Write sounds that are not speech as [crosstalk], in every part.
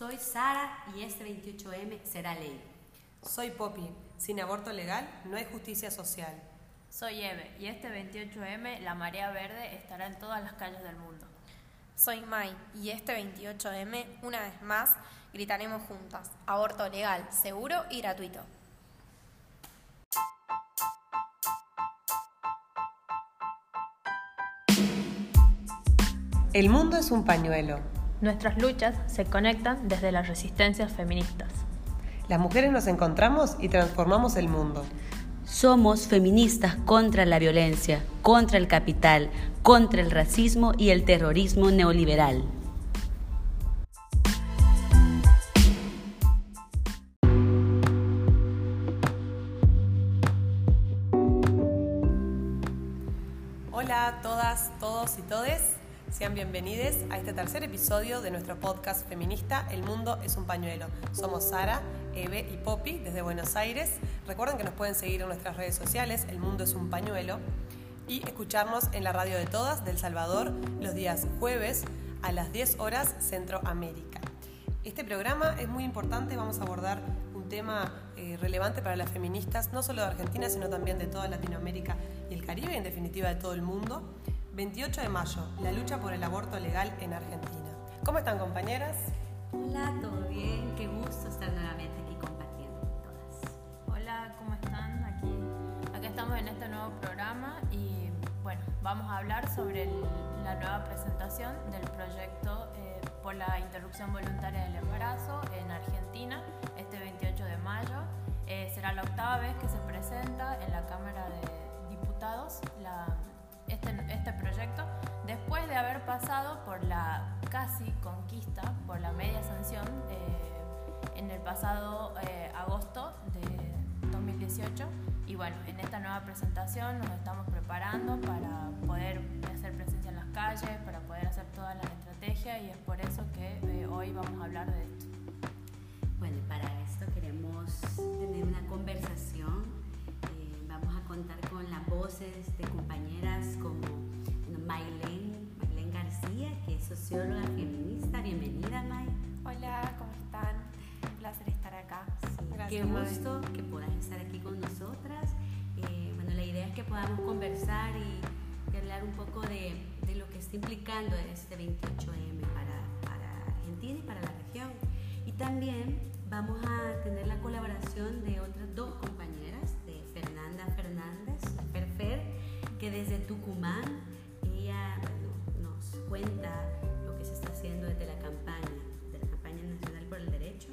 Soy Sara y este 28M será ley. Soy Poppy. Sin aborto legal no hay justicia social. Soy Eve y este 28M la marea verde estará en todas las calles del mundo. Soy Mai y este 28M, una vez más, gritaremos juntas. Aborto legal, seguro y gratuito. El mundo es un pañuelo. Nuestras luchas se conectan desde las resistencias feministas. Las mujeres nos encontramos y transformamos el mundo. Somos feministas contra la violencia, contra el capital, contra el racismo y el terrorismo neoliberal. Sean bienvenidos a este tercer episodio de nuestro podcast feminista El mundo es un pañuelo. Somos Sara, Eve y Poppy desde Buenos Aires. Recuerden que nos pueden seguir en nuestras redes sociales El mundo es un pañuelo y escucharnos en la radio de todas del Salvador los días jueves a las 10 horas Centroamérica. Este programa es muy importante, vamos a abordar un tema eh, relevante para las feministas, no solo de Argentina, sino también de toda Latinoamérica y el Caribe, en definitiva de todo el mundo. 28 de mayo, la lucha por el aborto legal en Argentina. ¿Cómo están compañeras? Hola, ¿todo bien? Qué gusto estar nuevamente aquí compartiendo con todas. Hola, ¿cómo están? Aquí, aquí estamos en este nuevo programa y bueno, vamos a hablar sobre el- la nueva presentación del proyecto eh, por la interrupción voluntaria del embarazo en Argentina este 28 de mayo. Eh, será la octava vez que se presenta en la Cámara de Diputados la- este, este proyecto después de haber pasado por la casi conquista, por la media sanción eh, en el pasado eh, agosto de 2018. Y bueno, en esta nueva presentación nos estamos preparando para poder hacer presencia en las calles, para poder hacer todas las estrategias y es por eso que eh, hoy vamos a hablar de esto. Bueno, para esto queremos tener una conversación. Contar con las voces de compañeras como Maylene, Maylene García, que es socióloga feminista. Bienvenida, May. Hola, ¿cómo están? Un placer estar acá. Gracias, Qué May. gusto que puedas estar aquí con nosotras. Eh, bueno, la idea es que podamos conversar y, y hablar un poco de, de lo que está implicando este 28M para, para Argentina y para la región. Y también vamos a tener la colaboración de otras dos que desde Tucumán, ella bueno, nos cuenta lo que se está haciendo desde la campaña, de la campaña nacional por el derecho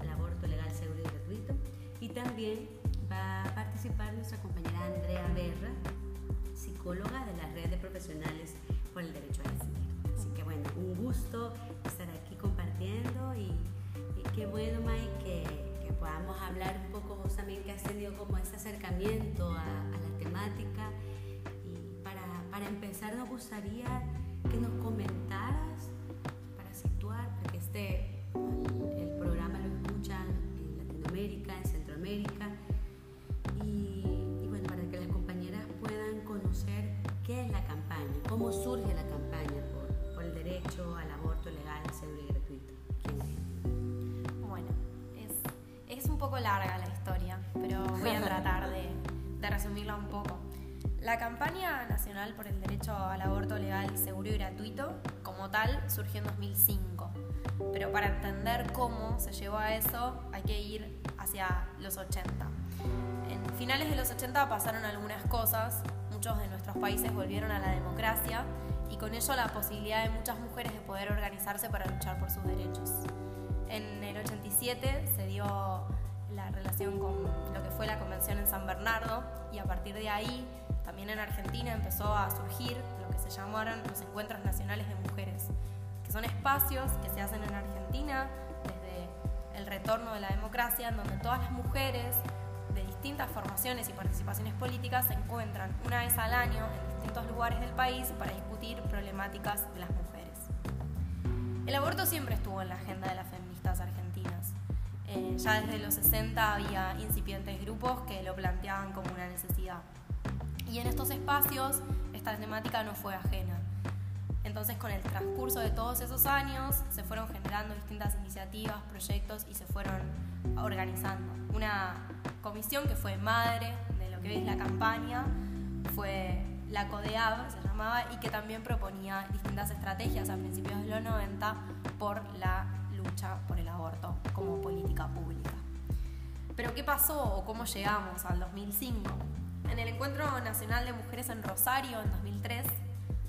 al aborto legal, seguro y gratuito. Y también va a participar nuestra compañera Andrea Berra, psicóloga de la red de profesionales por el derecho a decidir. Así que bueno, un gusto estar aquí compartiendo y, y qué bueno, Mike, que, podamos hablar un poco, vos también que has tenido como ese acercamiento a, a la temática. Para, empezar nos gustaría que nos comentaras, para situar, para que este, el, programa lo escuchan en Latinoamérica, en Centroamérica, y, y bueno, para que las compañeras puedan conocer qué es la campaña, cómo surge la campaña por, por el derecho al aborto legal, seguro y gratuito. ¿Quién es? Bueno, es, es un poco larga la historia, pero voy a [laughs] tratar de, de resumirla un poco. La campaña nacional por el derecho al aborto legal, seguro y gratuito, como tal, surgió en 2005. Pero para entender cómo se llegó a eso, hay que ir hacia los 80. En finales de los 80 pasaron algunas cosas, muchos de nuestros países volvieron a la democracia y con ello la posibilidad de muchas mujeres de poder organizarse para luchar por sus derechos. En el 87 se dio la relación con lo que fue la convención en San Bernardo y a partir de ahí también en Argentina empezó a surgir lo que se llamaron los encuentros nacionales de mujeres, que son espacios que se hacen en Argentina desde el retorno de la democracia en donde todas las mujeres de distintas formaciones y participaciones políticas se encuentran una vez al año en distintos lugares del país para discutir problemáticas de las mujeres. El aborto siempre estuvo en la agenda de las feministas argentinas. Eh, ya desde los 60 había incipientes grupos que lo planteaban como una necesidad. Y en estos espacios esta temática no fue ajena. En Entonces con el transcurso de todos esos años se fueron generando distintas iniciativas, proyectos y se fueron organizando. Una comisión que fue madre de lo que es la campaña fue la CODEAB, se llamaba, y que también proponía distintas estrategias a principios de los 90 por la lucha por el aborto como política pública. Pero ¿qué pasó o cómo llegamos al 2005? En el Encuentro Nacional de Mujeres en Rosario en 2003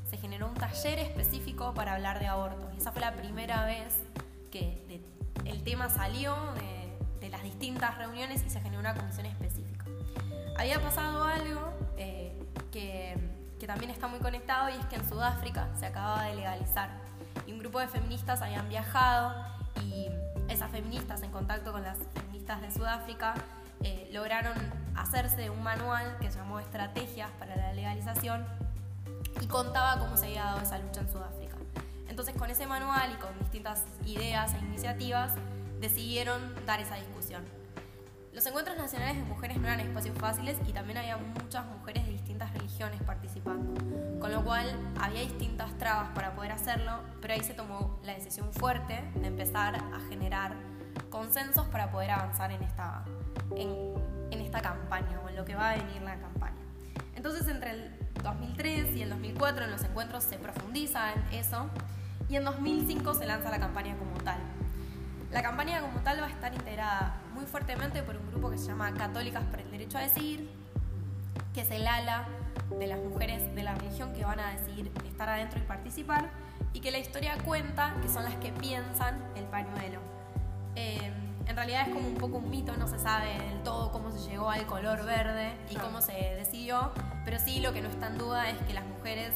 se generó un taller específico para hablar de aborto y esa fue la primera vez que el tema salió de, las distintas reuniones y se generó una comisión específica. Había pasado algo eh, que, que también está muy conectado y es que en Sudáfrica se acababa de legalizar y un grupo de feministas habían viajado y esas feministas en contacto con las feministas de Sudáfrica eh, lograron hacerse un manual que llamó Estrategias para la Legalización y contaba cómo se había dado esa lucha en Sudáfrica. Entonces con ese manual y con distintas ideas e iniciativas decidieron dar esa discusión. Los encuentros nacionales de mujeres no eran espacios fáciles y también había muchas mujeres de distintas religiones participando, con lo cual había distintas trabas para poder hacerlo, pero ahí se tomó la decisión fuerte de empezar a generar consensos para poder avanzar en esta, en, en esta campaña o en lo que va a venir la campaña. Entonces entre el 2003 y el 2004 en los encuentros se profundiza en eso y en 2005 se lanza la campaña como tal. La campaña como tal va a estar integrada muy fuertemente por un grupo que se llama Católicas por el Derecho a Decidir, que es el ala de las mujeres de la religión que van a decidir estar adentro y participar, y que la historia cuenta que son las que piensan el pañuelo. Eh, en realidad es como un poco un mito, no se sabe del todo cómo se llegó al color verde y cómo se decidió, pero sí lo que no está en duda es que las mujeres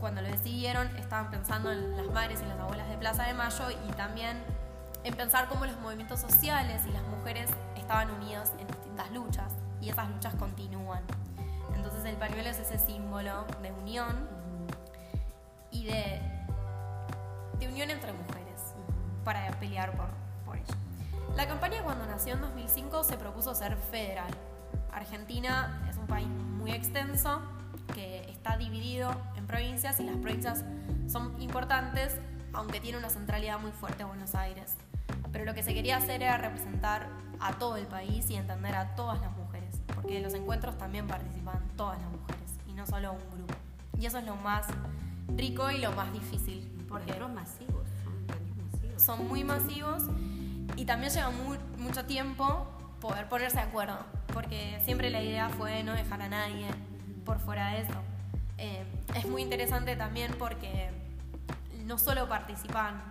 cuando lo decidieron estaban pensando en las madres y las abuelas de Plaza de Mayo y también en pensar cómo los movimientos sociales y las mujeres estaban unidas en distintas luchas y esas luchas continúan. Entonces el pañuelo es ese símbolo de unión y de, de unión entre mujeres para pelear por, por ello. La campaña cuando nació en 2005 se propuso ser federal. Argentina es un país muy extenso que está dividido en provincias y las provincias son importantes, aunque tiene una centralidad muy fuerte Buenos Aires. Pero lo que se quería hacer era representar a todo el país y entender a todas las mujeres, porque en los encuentros también participan todas las mujeres y no solo un grupo. Y eso es lo más rico y lo más difícil. Porque los masivos, son masivos. Son muy masivos y también lleva mucho tiempo poder ponerse de acuerdo, porque siempre la idea fue no dejar a nadie por fuera de eso. Eh, es muy interesante también porque no solo participan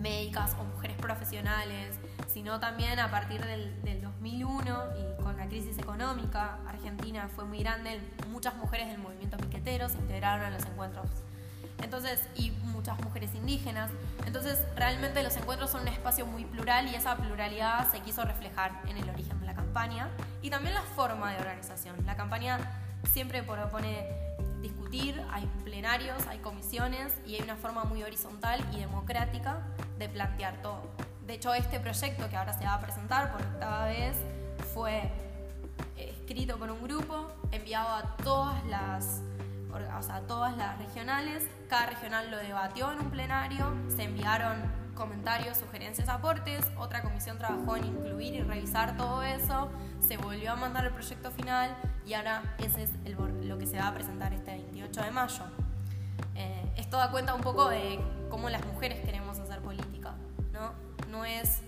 médicas o mujeres profesionales, sino también a partir del, del, 2001 y con la crisis económica, Argentina fue muy grande, muchas mujeres del movimiento piquetero se integraron a los encuentros entonces, y muchas mujeres indígenas. Entonces, realmente los encuentros son un espacio muy plural y esa pluralidad se quiso reflejar en el origen de la campaña y también la forma de organización. La campaña siempre propone discutir, hay plenarios, hay comisiones y hay una forma muy horizontal y democrática de plantear todo. De hecho, este proyecto que ahora se va a presentar por octava vez fue eh, escrito por un grupo, enviado a todas las o sea, todas las regionales, cada regional lo debatió en un plenario, se enviaron comentarios, sugerencias, aportes, otra comisión trabajó en incluir y revisar todo eso, se volvió a mandar el proyecto final y ahora ese es lo que se va a presentar este 28 de mayo. Eh, esto da cuenta un poco de cómo las mujeres queremos hacer política, ¿no? No es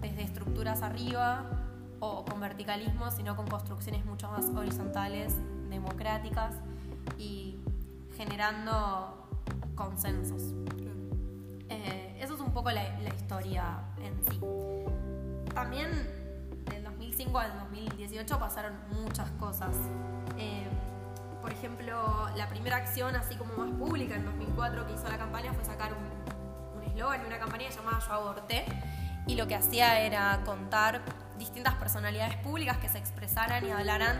desde estructuras arriba o con verticalismo, sino con construcciones mucho más horizontales, democráticas y generando consensos. Eh, eso es un poco la, historia en sí. También del 2005 al 2018 pasaron muchas cosas. Eh, por ejemplo, la primera acción, así como más pública, en 2004 que hizo la campaña fue sacar un eslogan y una campaña llamada Yo Aborté. Y lo que hacía era contar distintas personalidades públicas que se expresaran y hablaran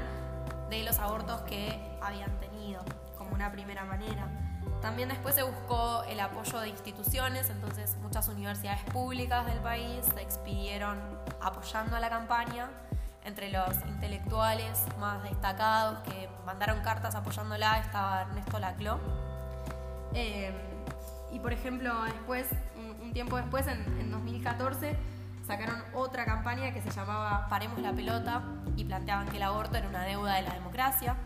de los abortos que habían tenido, como una primera manera. También después se buscó el apoyo de instituciones, entonces muchas universidades públicas del país se expidieron apoyando a la campaña. Entre los intelectuales más destacados que mandaron cartas apoyándola estaba Ernesto Laclau. Eh, y por ejemplo, después, un, tiempo después, en, en 2014, sacaron otra campaña que se llamaba Paremos la pelota y planteaban que el aborto era una deuda de la democracia.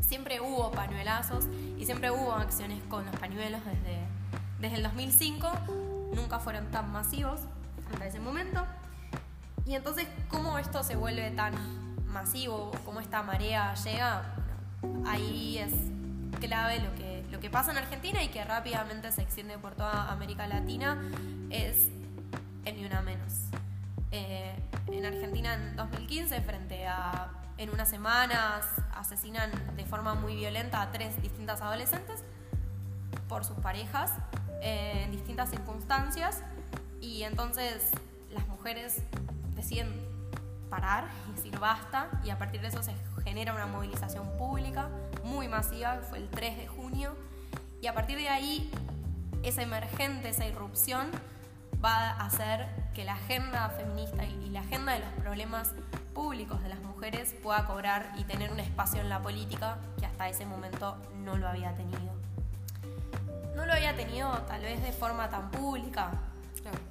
Siempre hubo pañuelazos y siempre hubo acciones con los pañuelos desde, desde el 2005. Nunca fueron tan masivos hasta ese momento. Y entonces, ¿cómo esto se vuelve tan masivo? ¿Cómo esta marea llega? ahí es clave lo que, lo que pasa en Argentina y que rápidamente se extiende por toda América Latina. Es en Ni Una Menos. Eh, en Argentina en 2015, frente a en unas semanas, asesinan de forma muy violenta a tres distintas adolescentes por sus parejas eh, en distintas circunstancias y entonces las mujeres deciden parar [laughs] y decir basta y a partir de eso se genera una movilización pública muy masiva, que fue el 3 de junio, y a partir de ahí esa emergente, esa irrupción va a hacer que la agenda feminista y la agenda de los problemas públicos de las mujeres pueda cobrar y tener un espacio en la política que hasta ese momento no lo había tenido. No lo había tenido tal vez de forma tan pública,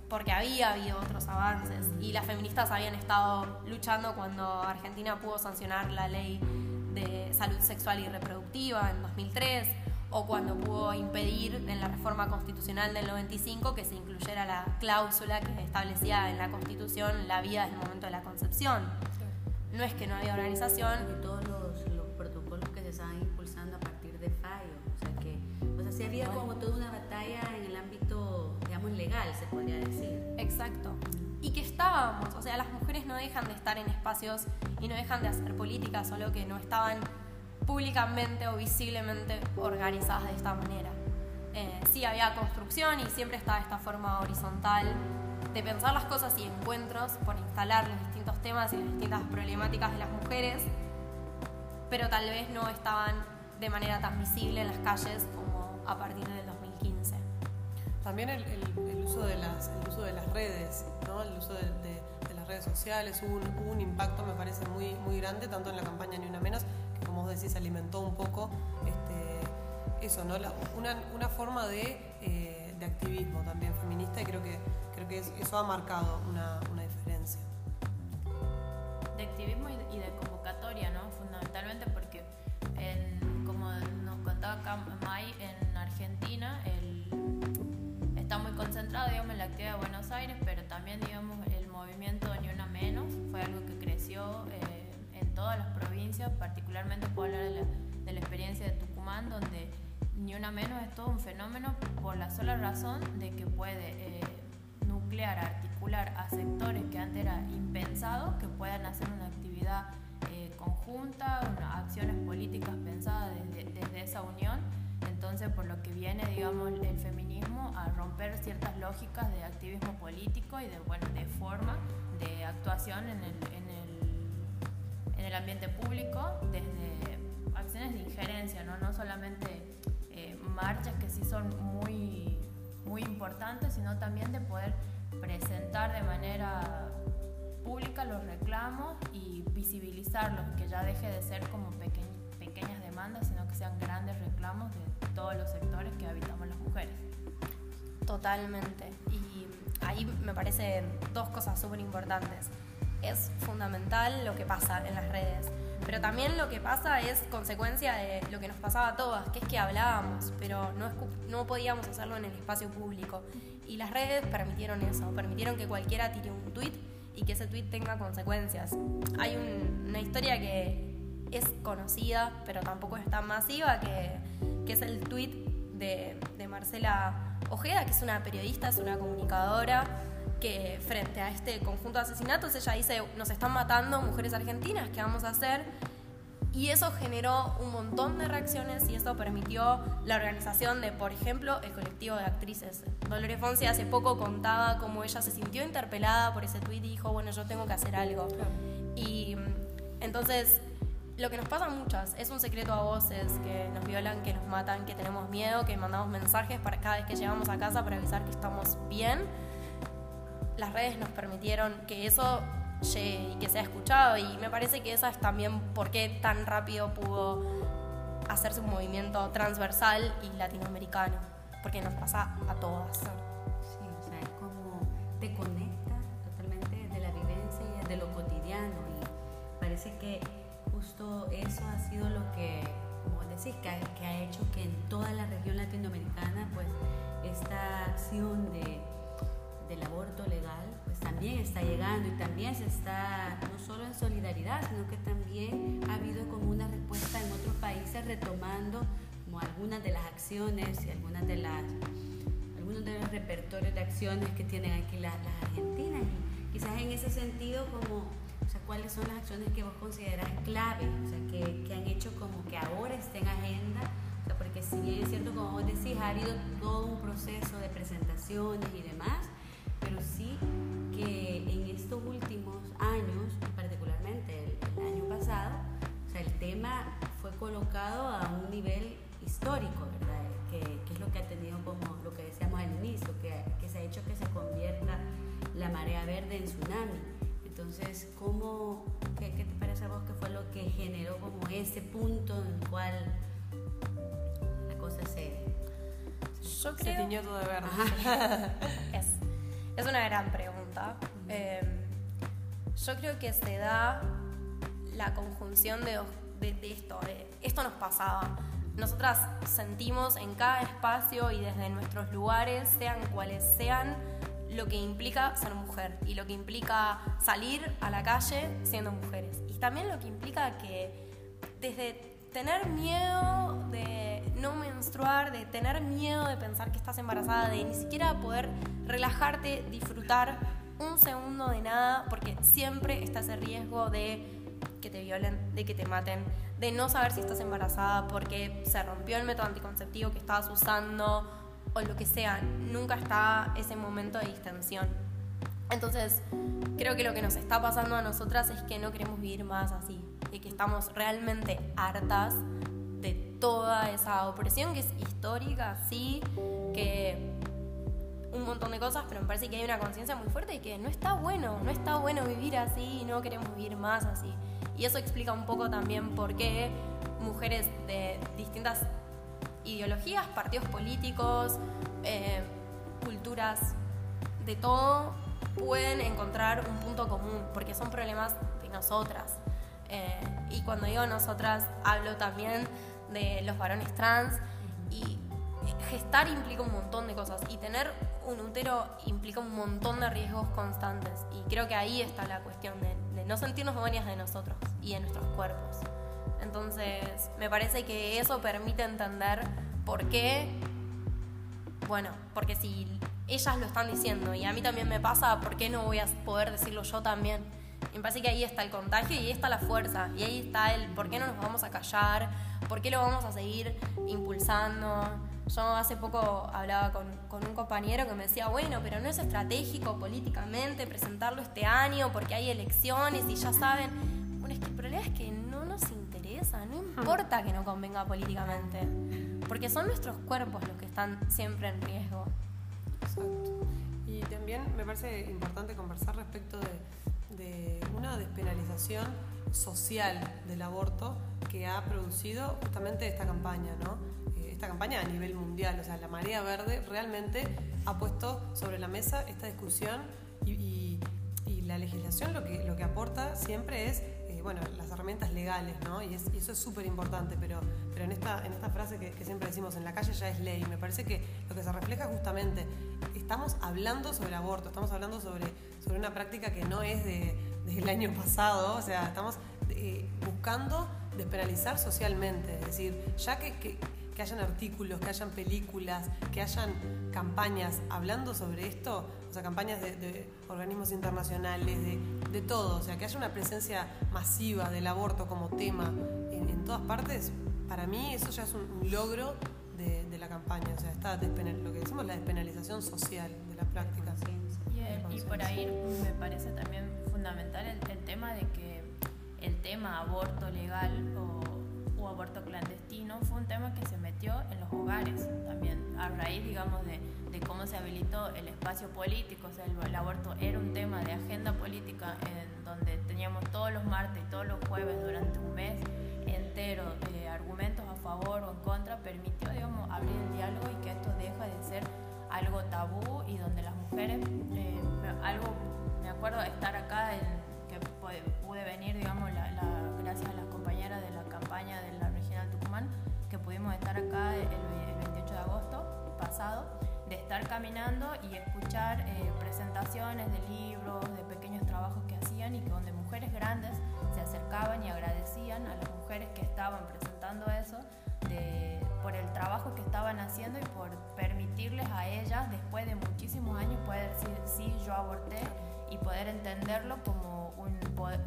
porque había habido otros avances y las feministas habían estado luchando cuando Argentina pudo sancionar la ley de salud sexual y reproductiva en 2003 o cuando pudo impedir en la reforma constitucional del 95 que se incluyera la cláusula que establecía en la Constitución la vida desde el momento de la concepción. No es que no había organización. Y todos los, los, protocolos que se estaban impulsando a partir de fallo. O sea que, o sea, sí había como toda una batalla en el ámbito, digamos, legal, se podría decir. Exacto. Y que estábamos, o sea, las mujeres no dejan de estar en espacios y no dejan de hacer política, solo que no estaban públicamente o visiblemente organizadas de esta manera. Eh, sí había construcción y siempre estaba esta forma horizontal de pensar las cosas y encuentros por instalar los distintos temas y las distintas problemáticas de las mujeres, pero tal vez no estaban de manera tan visible en las calles como a partir del 2015. También el, uso, de las, de redes, ¿no? el uso de, las redes sociales, hubo un, un, impacto, me parece, muy, muy grande, tanto en la campaña Ni Una Menos, como vos decís, alimentó un poco este, eso, ¿no? una, una, forma de, eh, de, activismo también feminista y creo que, creo que eso ha marcado una, una diferencia. De activismo y de, convocatoria, ¿no? Fundamentalmente porque, como nos contaba acá May, en Argentina el, está muy concentrado digamos, en la actividad de Buenos Aires, pero también digamos, las provincias, particularmente puedo hablar de la, experiencia de Tucumán, donde ni una menos es todo un fenómeno por la sola razón de que puede eh, nuclear, articular a sectores que antes era impensado que puedan hacer una actividad eh, conjunta, acciones políticas pensadas desde, esa unión. Entonces, por lo que viene, digamos, el feminismo a romper ciertas lógicas de activismo político y de, bueno, de forma de actuación en el en el ambiente público, desde acciones de injerencia, no, no solamente eh, marchas que sí son muy, muy importantes, sino también de poder presentar de manera pública los reclamos y visibilizarlos, que ya deje de ser como pequeñas demandas, sino que sean grandes reclamos de todos los sectores que habitamos las mujeres. Totalmente. Y ahí me parecen dos cosas súper importantes es fundamental lo que pasa en las redes. Pero también lo que pasa es consecuencia de lo que nos pasaba a todas, que es que hablábamos, pero no, no podíamos hacerlo en el espacio público. Y las redes permitieron eso, permitieron que cualquiera tire un tweet y que ese tweet tenga consecuencias. Hay una historia que es conocida, pero tampoco es tan masiva, que, que es el tweet de, de Marcela Ojeda, que es una periodista, es una comunicadora que frente a este conjunto de asesinatos ella dice, nos están matando mujeres argentinas, ¿qué vamos a hacer? Y eso generó un montón de reacciones y eso permitió la organización de, por ejemplo, el colectivo de actrices. Dolores Fonsi hace poco contaba cómo ella se sintió interpelada por ese tweet y dijo, bueno, yo tengo que hacer algo. Y entonces, lo que nos pasa a muchas es un secreto a voces, que nos violan, que nos matan, que tenemos miedo, que mandamos mensajes para cada vez que llegamos a casa para avisar que estamos bien las redes nos permitieron que eso llegue y que sea escuchado y me parece que esa es también por qué tan rápido pudo hacerse un movimiento transversal y latinoamericano, porque nos pasa a todas. Sí, o sea, es como te conecta totalmente de la vivencia y de lo cotidiano y parece que justo eso ha sido lo que, como decís, que ha, que ha hecho que en toda la región latinoamericana pues esta acción de, del aborto legal pues también está llegando y también se está no solo en solidaridad, sino que también ha habido como una respuesta en otros países retomando como algunas de las acciones y algunas de las algunos de los repertorios de acciones que tienen aquí las, argentinas. Y quizás en ese sentido como o sea, cuáles son las acciones que vos considerás clave, o sea, que, que han hecho como que ahora esté en agenda. Porque si bien es cierto, como vos decís, ha habido todo un proceso de presentaciones y demás, ese punto en el cual la cosa se... Yo Se creo... tiñó todo de verde. [laughs] es, es una gran pregunta. Eh, yo creo que se da la conjunción de, de, de esto. de esto nos pasaba. Nosotras sentimos en cada espacio y desde nuestros lugares, sean cuales sean, lo que implica ser mujer y lo que implica salir a la calle siendo mujeres. Y también lo que implica que desde tener miedo de no menstruar, de tener miedo de pensar que estás embarazada, de ni siquiera poder relajarte, disfrutar un segundo de nada, porque siempre está ese riesgo de que te violen, de que te maten, de no saber si estás embarazada porque se rompió el método anticonceptivo que estabas usando o lo que sea. Nunca está ese momento de distensión. Entonces, creo que lo que nos está pasando a nosotras es que no queremos vivir más así, y que estamos realmente hartas de toda esa opresión que es histórica, sí, que un montón de cosas, pero me parece que hay una conciencia muy fuerte de que no está bueno, no está bueno vivir así y no queremos vivir más así. Y eso explica un poco también por qué mujeres de distintas ideologías, partidos políticos, eh, culturas, de todo, pueden encontrar un punto común, porque son problemas de nosotras. Eh, y cuando digo nosotras, hablo también de los varones trans y gestar implica un montón de cosas y tener un útero implica un montón de riesgos constantes y creo que ahí está la cuestión de, de no sentirnos dueñas de nosotros y de nuestros cuerpos. Entonces, me parece que eso permite entender por qué, bueno, porque si ellas lo están diciendo y a mí también me pasa, ¿por qué no voy a poder decirlo yo también? Y me parece que ahí está el contagio y ahí está la fuerza y ahí está el por qué no nos vamos a callar, por qué lo vamos a seguir impulsando. Yo hace poco hablaba con, con, un compañero que me decía, bueno, pero no es estratégico políticamente presentarlo este año porque hay elecciones y ya saben. Bueno, es que el problema es que no nos interesa, no importa que no convenga políticamente, porque son nuestros cuerpos los que están siempre en riesgo. Exacto. Y también me parece importante conversar respecto de, una despenalización social del aborto que ha producido justamente esta campaña, ¿no? esta campaña a nivel mundial, o sea, la Marea Verde realmente ha puesto sobre la mesa esta discusión y, y, y la legislación lo que, lo que aporta siempre es, bueno, las herramientas legales, ¿no? Y, es, y eso es súper importante, pero, pero en, esta, en esta frase que, siempre decimos, en la calle ya es ley, me parece que lo que se refleja justamente, estamos hablando sobre aborto, estamos hablando sobre, sobre una práctica que no es de, del año pasado, o sea, estamos eh, buscando despenalizar socialmente, es decir, ya que que hayan artículos, que hayan películas, que hayan campañas hablando sobre esto, o sea, campañas de, de organismos internacionales, de, de, todo, o sea, que haya una presencia masiva del aborto como tema en, en todas partes, para mí eso ya es un, un logro de, de, la campaña, o sea, está despenal, lo que decimos la despenalización social de la práctica. Y, el, y por ahí me parece también fundamental el, el tema de que el tema aborto legal aborto clandestino fue un tema que se metió en los hogares también, a raíz, digamos, de, de cómo se habilitó el espacio político, o sea, el, el, aborto era un tema de agenda política en donde teníamos todos los martes y todos los jueves durante un mes entero de argumentos a favor o en contra, permitió, digamos, abrir el diálogo y que esto deja de ser algo tabú y donde las mujeres, eh, algo, me acuerdo estar acá, que pude venir, digamos, gracias a las pudimos estar acá el, 28 de agosto pasado, de estar caminando y escuchar eh, presentaciones de libros, de pequeños trabajos que hacían y que donde mujeres grandes se acercaban y agradecían a las mujeres que estaban presentando eso por el trabajo que estaban haciendo y por permitirles a ellas, después de muchísimos años, poder decir, sí, yo aborté y poder entenderlo como, un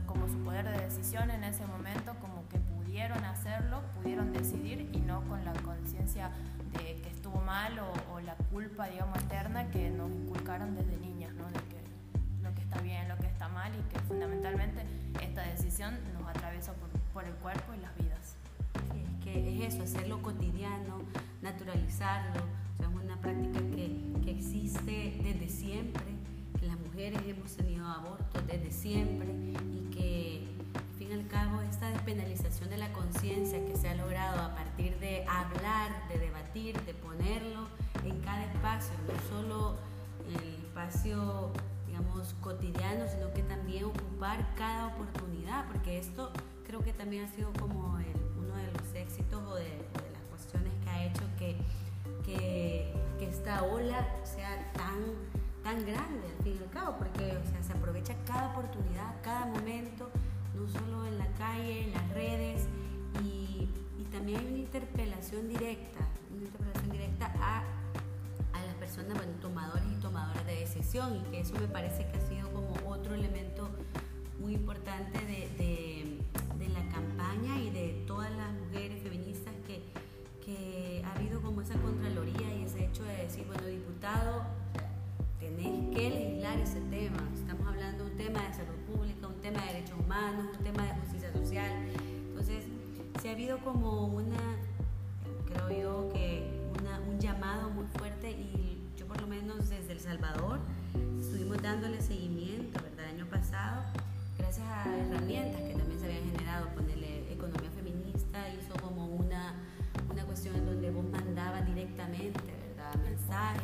como su poder de decisión en ese momento, como que pudieron hacerlo, pudieron decidir y no con la conciencia de que estuvo mal o, la culpa, digamos, eterna que nos inculcaron desde niñas, ¿no? De que lo que está bien, lo que está mal y que fundamentalmente esta decisión nos atraviesa por, por el cuerpo y las vidas que es eso, hacerlo cotidiano, naturalizarlo. O sea, es una práctica que, que existe desde siempre, que las mujeres hemos tenido abortos desde siempre y que, de conciencia que se ha logrado a partir de hablar, de debatir, de ponerlo en cada espacio, no solo el espacio digamos, cotidiano, sino que también ocupar cada oportunidad, porque esto creo que también ha sido como el los éxitos o de, las cuestiones que ha hecho que, que, esta ola sea tan, tan grande al fin y al cabo, porque o sea, se aprovecha cada oportunidad, cada momento, no solo en la calle, en las redes, también hay una interpelación directa, una interpelación directa a, a las personas, bueno, tomadores y tomadoras de decisión, y que eso me parece que ha sido como otro elemento muy importante de, de, la campaña y de todas las mujeres feministas que, que ha habido como esa contraloría y ese hecho de decir, bueno, diputado, tenés que legislar ese tema. Estamos hablando de un tema de salud pública, un tema de derechos humanos, un tema de justicia social. Entonces, se ha habido como una, creo yo, que una, un llamado muy fuerte y yo por lo menos desde El Salvador estuvimos dándole seguimiento, ¿verdad? El año pasado, gracias a herramientas que también se habían generado, ponerle economía hizo como una, una cuestión en donde vos mandabas directamente, ¿verdad? Mensajes.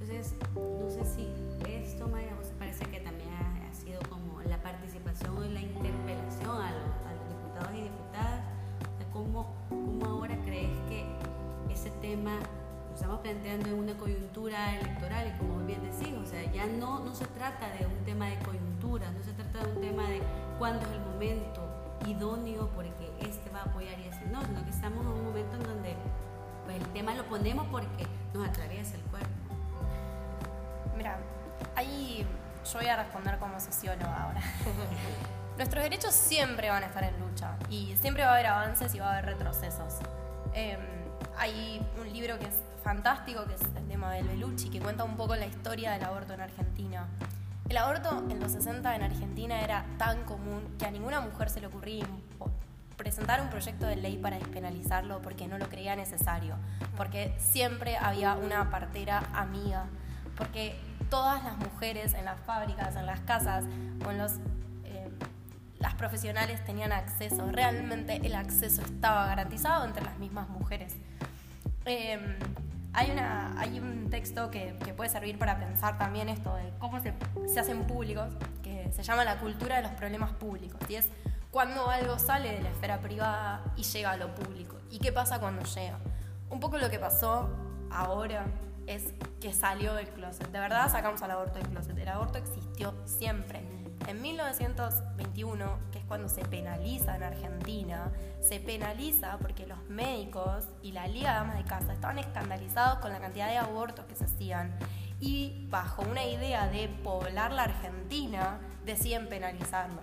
Entonces, no sé si esto, vos parece que también ha, sido como la participación y la interpelación a los, tema lo estamos planteando en una coyuntura electoral y como bien decís, o sea, ya no, no se trata de un tema de coyuntura, no se trata de un tema de cuándo es el momento idóneo porque este va a apoyar y ese no, sino que estamos en un momento en donde pues, el tema lo ponemos porque nos atraviesa el cuerpo. Mira, ahí yo voy a responder como socióloga ahora. [laughs] Nuestros derechos siempre van a estar en lucha y siempre va a haber avances y va a haber retrocesos. Em, hay un libro que es fantástico, que es el de Mabel Bellucci, que cuenta un poco la historia del aborto en Argentina. El aborto en los 60 en Argentina era tan común que a ninguna mujer se le ocurría presentar un proyecto de ley para despenalizarlo porque no lo creía necesario, porque siempre había una partera amiga, porque todas las mujeres en las fábricas, en las casas en los las profesionales tenían acceso, realmente el acceso estaba garantizado entre las mismas mujeres. Em, hay, una, hay un texto que, puede servir para pensar también esto de cómo se, se, hacen públicos, que se llama la cultura de los problemas públicos, y es cuando algo sale de la esfera privada y llega a lo público. ¿Y qué pasa cuando llega? Un poco lo que pasó ahora es que salió del closet. De verdad sacamos al aborto del closet. El aborto existió siempre. En 1921, que es cuando se penaliza en Argentina, se penaliza porque los médicos y la Liga de Damas de Casa estaban escandalizados con la cantidad de abortos que se hacían y bajo una idea de poblar la Argentina deciden penalizarlo.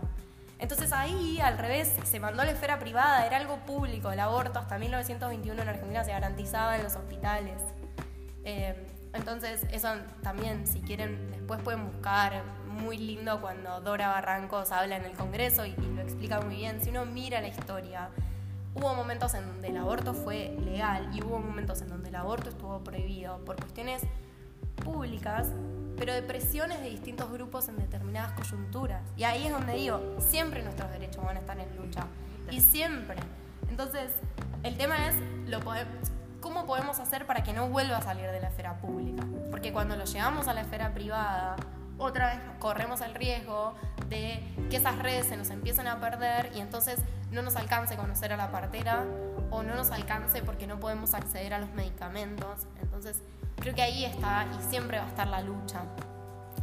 Entonces ahí, al revés, se mandó a la esfera privada, era algo público, el aborto hasta 1921 en Argentina se garantizaba en los hospitales. Eh, entonces, eso también, si quieren, después pueden buscar muy lindo cuando Dora Barrancos habla en el Congreso y, lo explica muy bien. Si uno mira la historia, hubo momentos en donde el aborto fue legal y hubo momentos en donde el aborto estuvo prohibido por cuestiones públicas, pero de presiones de distintos grupos en determinadas coyunturas. Y ahí es donde digo, siempre nuestros derechos van a estar en lucha. Y siempre. Entonces, El tema es cómo podemos hacer para que no vuelva a salir de la esfera pública. Porque cuando lo llevamos a la esfera privada, otra vez corremos el riesgo de que esas redes se nos empiecen a perder y entonces no nos alcance conocer a la partera o no nos alcance porque no podemos acceder a los medicamentos. Entonces, creo que ahí está y siempre va a estar la lucha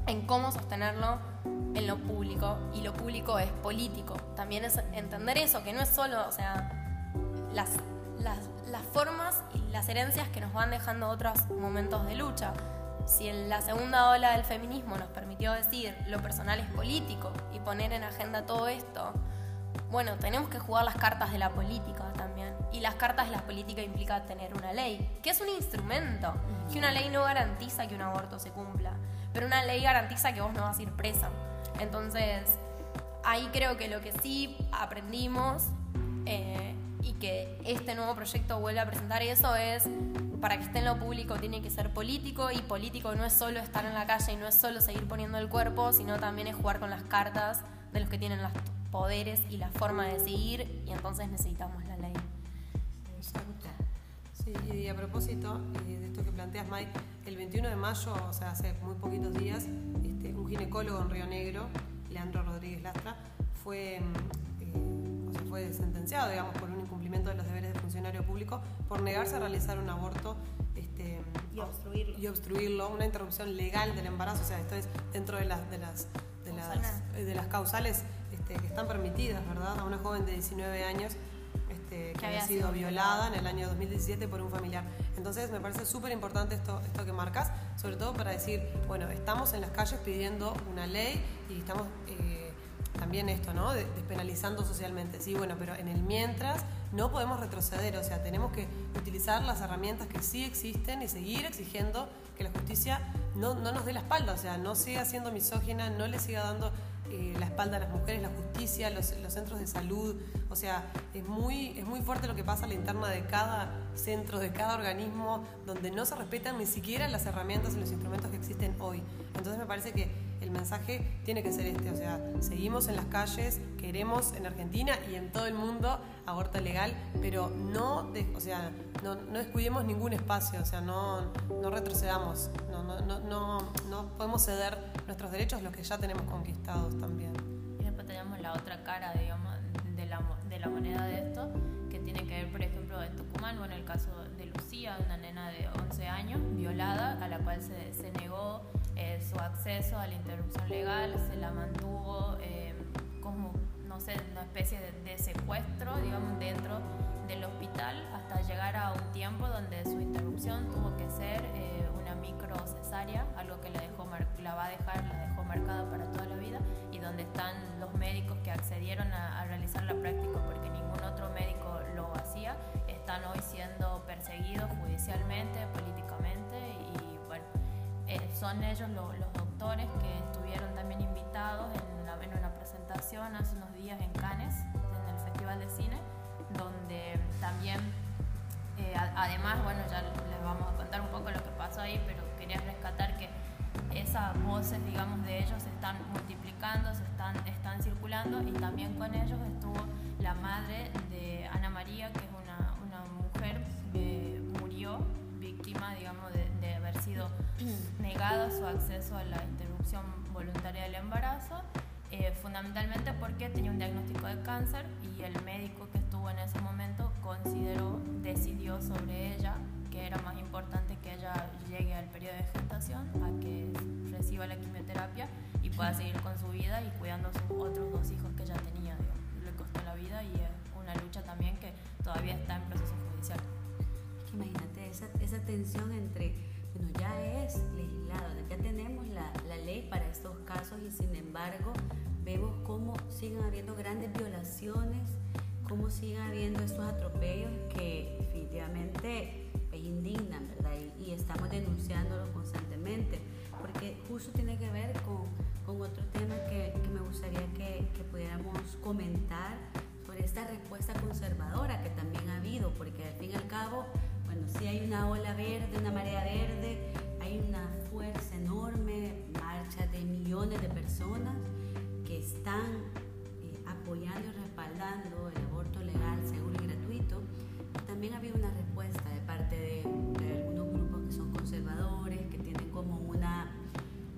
en cómo sostenerlo en lo público y lo público es político. También es entender eso, que no es solo, o sea, las, las, las formas y las herencias que nos van dejando otros momentos de lucha. Si en la segunda ola del feminismo nos permitió decir lo personal es político y poner en agenda todo esto, bueno, tenemos que jugar las cartas de la política también. Y las cartas de la política implica tener una ley, que es un instrumento, que una ley no garantiza que un aborto se cumpla, pero una ley garantiza que vos no vas a ir presa. Entonces, ahí creo que lo que sí aprendimos eh, y que este nuevo proyecto vuelve a presentar eso es, para que esté en lo público tiene que ser político y político no es solo estar en la calle y no es solo seguir poniendo el cuerpo, sino también es jugar con las cartas de los que tienen los poderes y la forma de seguir y entonces necesitamos la ley. Sí, y a propósito eh, de esto que planteas, Mike, el 21 de mayo, o sea, hace muy poquitos días, este, un ginecólogo en Río Negro, Leandro Rodríguez Lastra, fue, mm, fue sentenciado, digamos, por un incumplimiento de los deberes de funcionario público por negarse a realizar un aborto este, y, obstruirlo. y obstruirlo, una interrupción legal del embarazo, o sea, esto es dentro de las, de las, de las, de las causales este, que están permitidas, ¿verdad? A una joven de 19 años este, que, había sido violada en el año 2017 por un familiar. Entonces me parece súper importante esto, esto que marcas, sobre todo para decir, bueno, estamos en las calles pidiendo una ley y estamos eh, también esto, ¿no? Despenalizando socialmente. Sí, bueno, pero en el mientras no podemos retroceder, o sea, tenemos que utilizar las herramientas que sí existen y seguir exigiendo que la justicia no, no nos dé la espalda, o sea, no siga siendo misógina, no le siga dando eh, la espalda a las mujeres, la justicia, los, los, centros de salud. O sea, es muy, es muy fuerte lo que pasa a la interna de cada centro, de cada organismo, donde no se respetan ni siquiera las herramientas y los instrumentos que existen hoy. Entonces me parece que el mensaje tiene que ser este, o sea, seguimos en las calles, queremos en Argentina y en todo el mundo aborto legal, pero no, o sea, no, no, descuidemos ningún espacio, o sea, no, no retrocedamos, no, no, no, no, podemos ceder nuestros derechos, los que ya tenemos conquistados también. Y después tenemos la otra cara, digamos, de la, de la moneda de esto, que tiene que ver, por ejemplo, en Tucumán o en el caso de Lucía, una nena de 11 años, violada, a la cual se, se negó eh, su acceso a la interrupción legal, se la mantuvo eh, como, no sé, una especie de, secuestro, digamos, dentro del hospital hasta llegar a un tiempo donde su interrupción tuvo que ser eh, una micro cesárea, algo que la, dejó la va a dejar, la dejó marcada para toda la vida, y donde están los médicos que accedieron a, a realizar la práctica porque ningún otro médico lo hacía, están hoy siendo perseguidos judicialmente, políticamente son ellos los doctores que estuvieron también invitados en una, en una presentación hace unos días en Cannes, en el Festival de Cine, donde también, eh, además, bueno, ya les vamos a contar un poco lo que pasó ahí, pero quería rescatar que esas voces, digamos, de ellos se están multiplicando, se están, están circulando y también con ellos estuvo la madre de Ana María, que es una, una mujer que murió víctima, digamos, sido negado su acceso a la interrupción voluntaria del embarazo, eh, fundamentalmente porque tenía un diagnóstico de cáncer y el médico que estuvo en ese momento consideró, decidió sobre ella que era más importante que ella llegue al periodo de gestación a que reciba la quimioterapia y pueda seguir con su vida y cuidando a sus otros dos hijos que ella tenía. Le costó la vida y es una lucha también que todavía está en proceso judicial. Imagínate esa, esa tensión entre ya es legislado, ya tenemos la, la, ley para estos casos y sin embargo vemos cómo siguen habiendo grandes violaciones, cómo siguen habiendo estos atropellos que definitivamente pues, indignan, ¿verdad? Y, y estamos denunciándolos constantemente, porque justo tiene que ver con, con otro tema que, que me gustaría que, que pudiéramos comentar sobre esta respuesta conservadora que también ha habido, porque al fin y al cabo bueno, si hay una ola verde, una marea verde, hay una fuerza enorme, marcha de millones de personas que están eh, apoyando y respaldando el aborto legal, seguro y gratuito. También también ha habido una respuesta de parte de, algunos grupos que son conservadores, que tienen como una,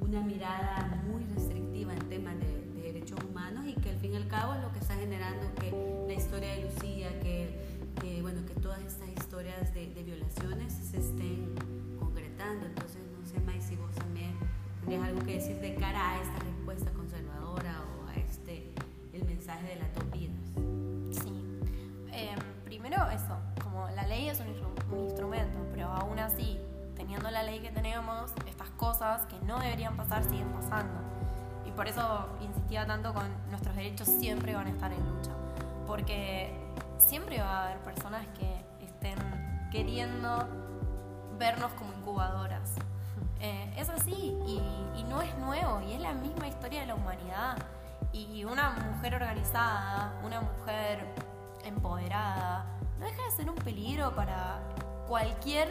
una mirada muy restrictiva en temas de, derechos humanos y que al fin y al cabo es lo que está generando que la historia de Lucía, que, bueno, que todas estas historias de, violaciones se estén concretando. Entonces, no sé, May, si vos también tendrías algo que decir de cara a esta respuesta conservadora o a este, el mensaje de la eso, como la ley es un, instrumento, pero aún así, teniendo la ley que tenemos, estas cosas que no deberían pasar siguen pasando. Y por eso insistía tanto con nuestros derechos siempre van a estar en lucha, porque siempre va a haber personas que estén queriendo vernos como incubadoras. Eh, es así y, y no es nuevo y es la misma historia de la humanidad. Y una mujer organizada, una mujer empoderada, no deja de ser un peligro para cualquier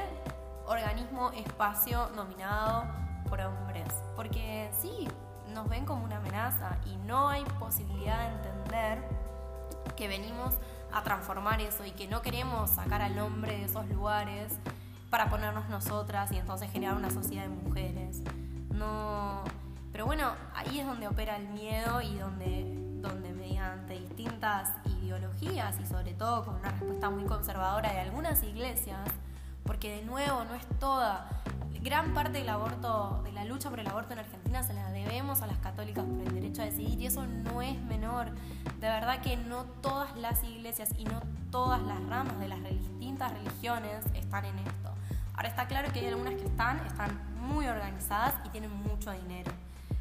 organismo, espacio dominado por hombres. Porque sí, nos ven como una amenaza y no hay posibilidad de entender que venimos a transformar eso y que no queremos sacar al hombre de esos lugares para ponernos nosotras y entonces generar una sociedad de mujeres. No, pero bueno, ahí es donde opera el miedo y donde donde mediante distintas ideologías y sobre todo con una respuesta muy conservadora de algunas iglesias, porque de nuevo no es toda, gran parte del aborto, de la lucha por el aborto en Argentina se la debemos a las católicas por el derecho a decidir y eso no es menor. De verdad que no todas las iglesias y no todas las ramas de las distintas religiones están en esto. Ahora está claro que hay algunas que están, están muy organizadas y tienen mucho dinero.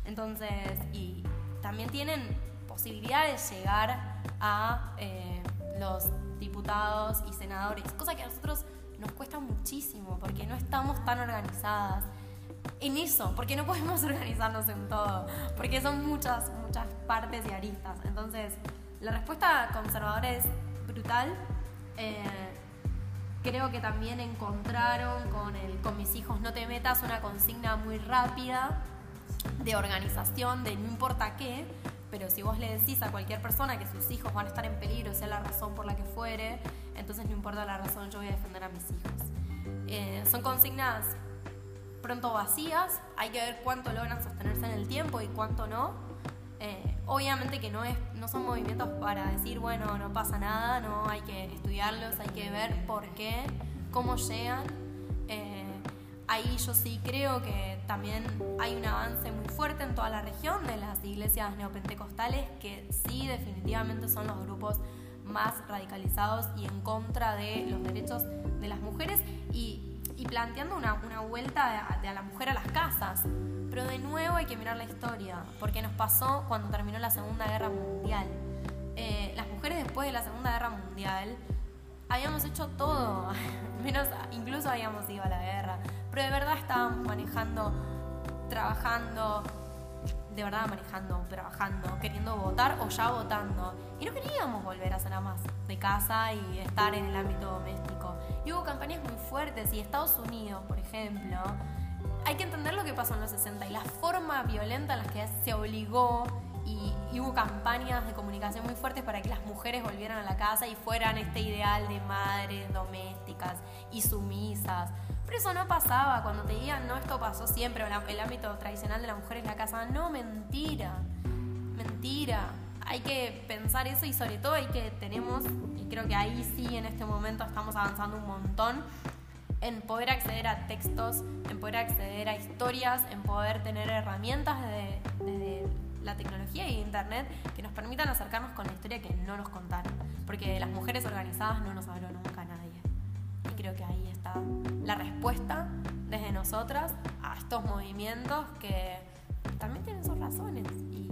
Entonces, y también tienen posibilidad de llegar a eh, los diputados y senadores, cosa que a nosotros nos cuesta muchísimo porque no estamos tan organizadas en eso, porque no podemos [laughs] organizarnos en todo, porque son muchas, muchas partes y aristas. Entonces, la respuesta conservadora es brutal. Eh, creo que también encontraron con, el, con mis hijos no te metas una consigna muy rápida de organización, de no importa qué, pero si vos le decís a cualquier persona que sus hijos van a estar en peligro, sea la razón por la que fuere, entonces no importa la razón, yo voy a defender a mis hijos. Eh, son consignas pronto vacías, hay que ver cuánto logran sostenerse en el tiempo y cuánto no. Eh, obviamente que no, es, no son movimientos para decir, bueno, no pasa nada, no hay que estudiarlos, hay que ver por qué, cómo llegan. Ahí yo sí creo que también hay un avance muy fuerte en toda la región de las iglesias neopentecostales, que sí definitivamente son los grupos más radicalizados y en contra de los derechos de las mujeres y, planteando una, vuelta de, a la mujer a las casas. Pero de nuevo hay que mirar la historia, porque nos pasó cuando terminó la Segunda Guerra Mundial. Eh, las mujeres después de la Segunda Guerra Mundial habíamos hecho todo, [laughs] menos incluso habíamos ido a la guerra, pero de verdad estábamos manejando, trabajando, de verdad manejando, trabajando, queriendo votar o ya votando. Y no queríamos volver a ser más de casa y estar en el ámbito doméstico. Y hubo campañas muy fuertes y Estados Unidos, por ejemplo, hay que entender lo que pasó en los 60 y la forma violenta en la que se obligó y, hubo campañas de comunicación muy fuertes para que las mujeres volvieran a la casa y fueran este ideal de madres domésticas y sumisas. Pero eso no pasaba. Cuando te digan, no, esto pasó siempre, el ámbito tradicional de la mujer en la casa, no, mentira. Mentira. Hay que pensar eso y sobre todo hay que tenemos, y creo que ahí sí en este momento estamos avanzando un montón, en poder acceder a textos, en poder acceder a historias, en poder tener herramientas desde la tecnología y internet que nos permitan acercarnos con la historia que no nos contaron. Porque las mujeres organizadas no nos habló nunca nadie. Y creo que ahí está la respuesta desde nosotras a estos movimientos que también tienen sus razones y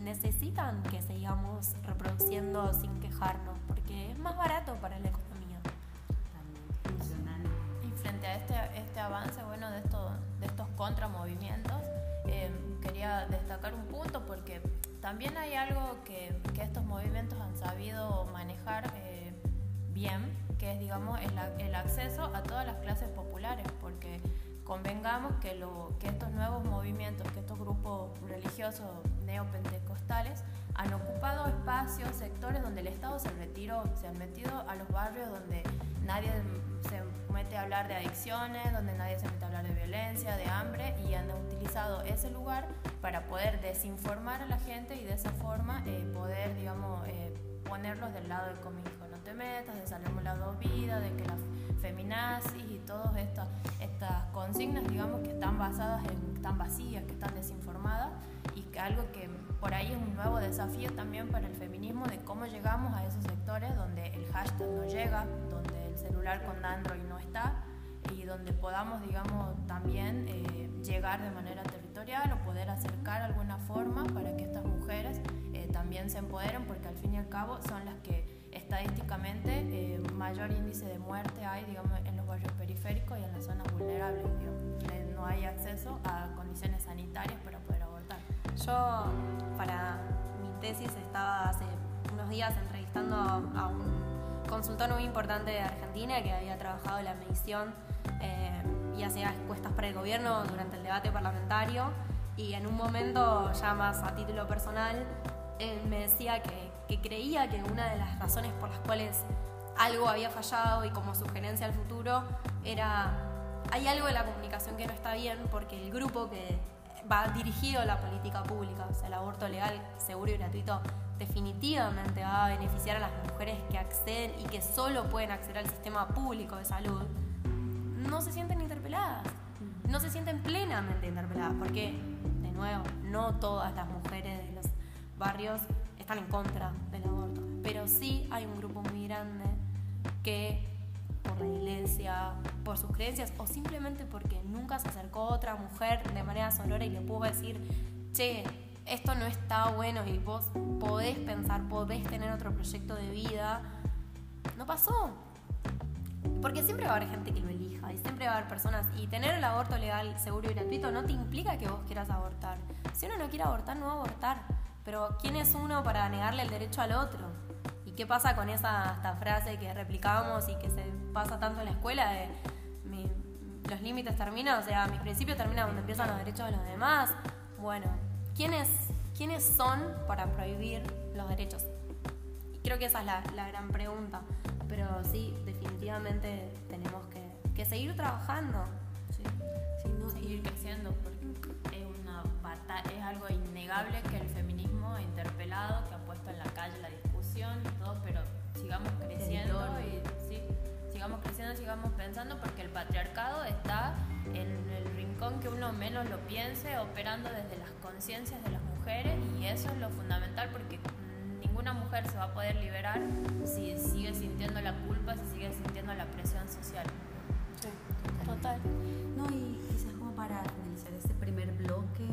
necesitan que sigamos reproduciendo sin quejarnos, porque es más barato para la economía. Y frente a este, este avance bueno, de, esto, de estos contramovimientos, eh, quería destacar un punto porque también hay algo que, que estos movimientos han sabido manejar eh, bien, que es, digamos, el, el, acceso a todas las clases populares, porque convengamos que, lo, que estos nuevos movimientos, que estos grupos religiosos neopentecostales han ocupado espacios, sectores donde el Estado se retiró, se han metido a los barrios donde nadie se mete a hablar de adicciones, donde nadie se mete a hablar de violencia, de hambre, y han utilizado ese lugar para poder desinformar a la gente y de esa forma eh, poder, digamos, eh, ponerlos del lado del cómic te metas, de salvemos las dos vidas, de que la feminazis y todas estas, estas consignas, digamos, que están basadas en, están vacías, que están desinformadas, y que algo que por ahí es un nuevo desafío también para el feminismo de cómo llegamos a esos sectores donde el hashtag no llega, donde el celular con Android no está y donde podamos, digamos, también eh, llegar de manera territorial o poder acercar alguna forma para que estas mujeres eh, también se empoderen, porque al fin y al cabo son las que estadísticamente eh, mayor índice de muerte hay, digamos, en los barrios periféricos y en las zonas vulnerables. no hay acceso a condiciones sanitarias para poder abortar. Yo, para mi tesis, estaba hace unos días entrevistando a un consultor muy importante de Argentina que había trabajado en la medición eh, y hacía encuestas para el gobierno durante el debate parlamentario y en un momento, ya más a título personal, él me decía que, que creía que una de las razones por las cuales algo había fallado y como sugerencia al futuro era hay algo de la comunicación que no está bien porque el grupo que va dirigido a la política pública, o sea, el aborto legal, seguro y gratuito, definitivamente va a beneficiar a las mujeres que acceden y que solo pueden acceder al sistema público de salud, no se sienten interpeladas, no se sienten plenamente interpeladas, porque, de nuevo, no todas las mujeres de los barrios están en contra del aborto, pero sí hay un grupo muy grande que por la iglesia, por sus creencias o simplemente porque nunca se acercó otra mujer de manera sonora y le pudo decir, che, esto no está bueno y vos podés pensar, podés tener otro proyecto de vida, no pasó. Porque siempre va a haber gente que lo elija y siempre va a haber personas. Y tener el aborto legal, seguro y gratuito no te implica que vos quieras abortar. Si uno no quiere abortar, no va a abortar. Pero ¿quién es uno para negarle el derecho al otro? ¿Y qué pasa con esa esta frase que replicamos y que se pasa tanto en la escuela de los límites terminan, o sea, mis principios terminan donde empiezan los derechos de los demás? Bueno, ¿quiénes, quiénes son para prohibir los derechos? Y creo que esa es la, la gran pregunta. Pero sí, definitivamente tenemos que, que seguir trabajando. Sí. seguir creciendo, porque es, una es algo innegable que el feminismo ha interpelado, que ha puesto en la calle la discusión y todo, pero sigamos creciendo y sí, sigamos creciendo, sigamos pensando, porque el patriarcado está en el rincón que uno menos lo piense, operando desde las conciencias de las mujeres y eso es lo fundamental porque ninguna mujer se va a poder liberar si sigue sintiendo la culpa, si sigue sintiendo la presión social. Sí, total. No, y quizás como para finalizar este primer bloque,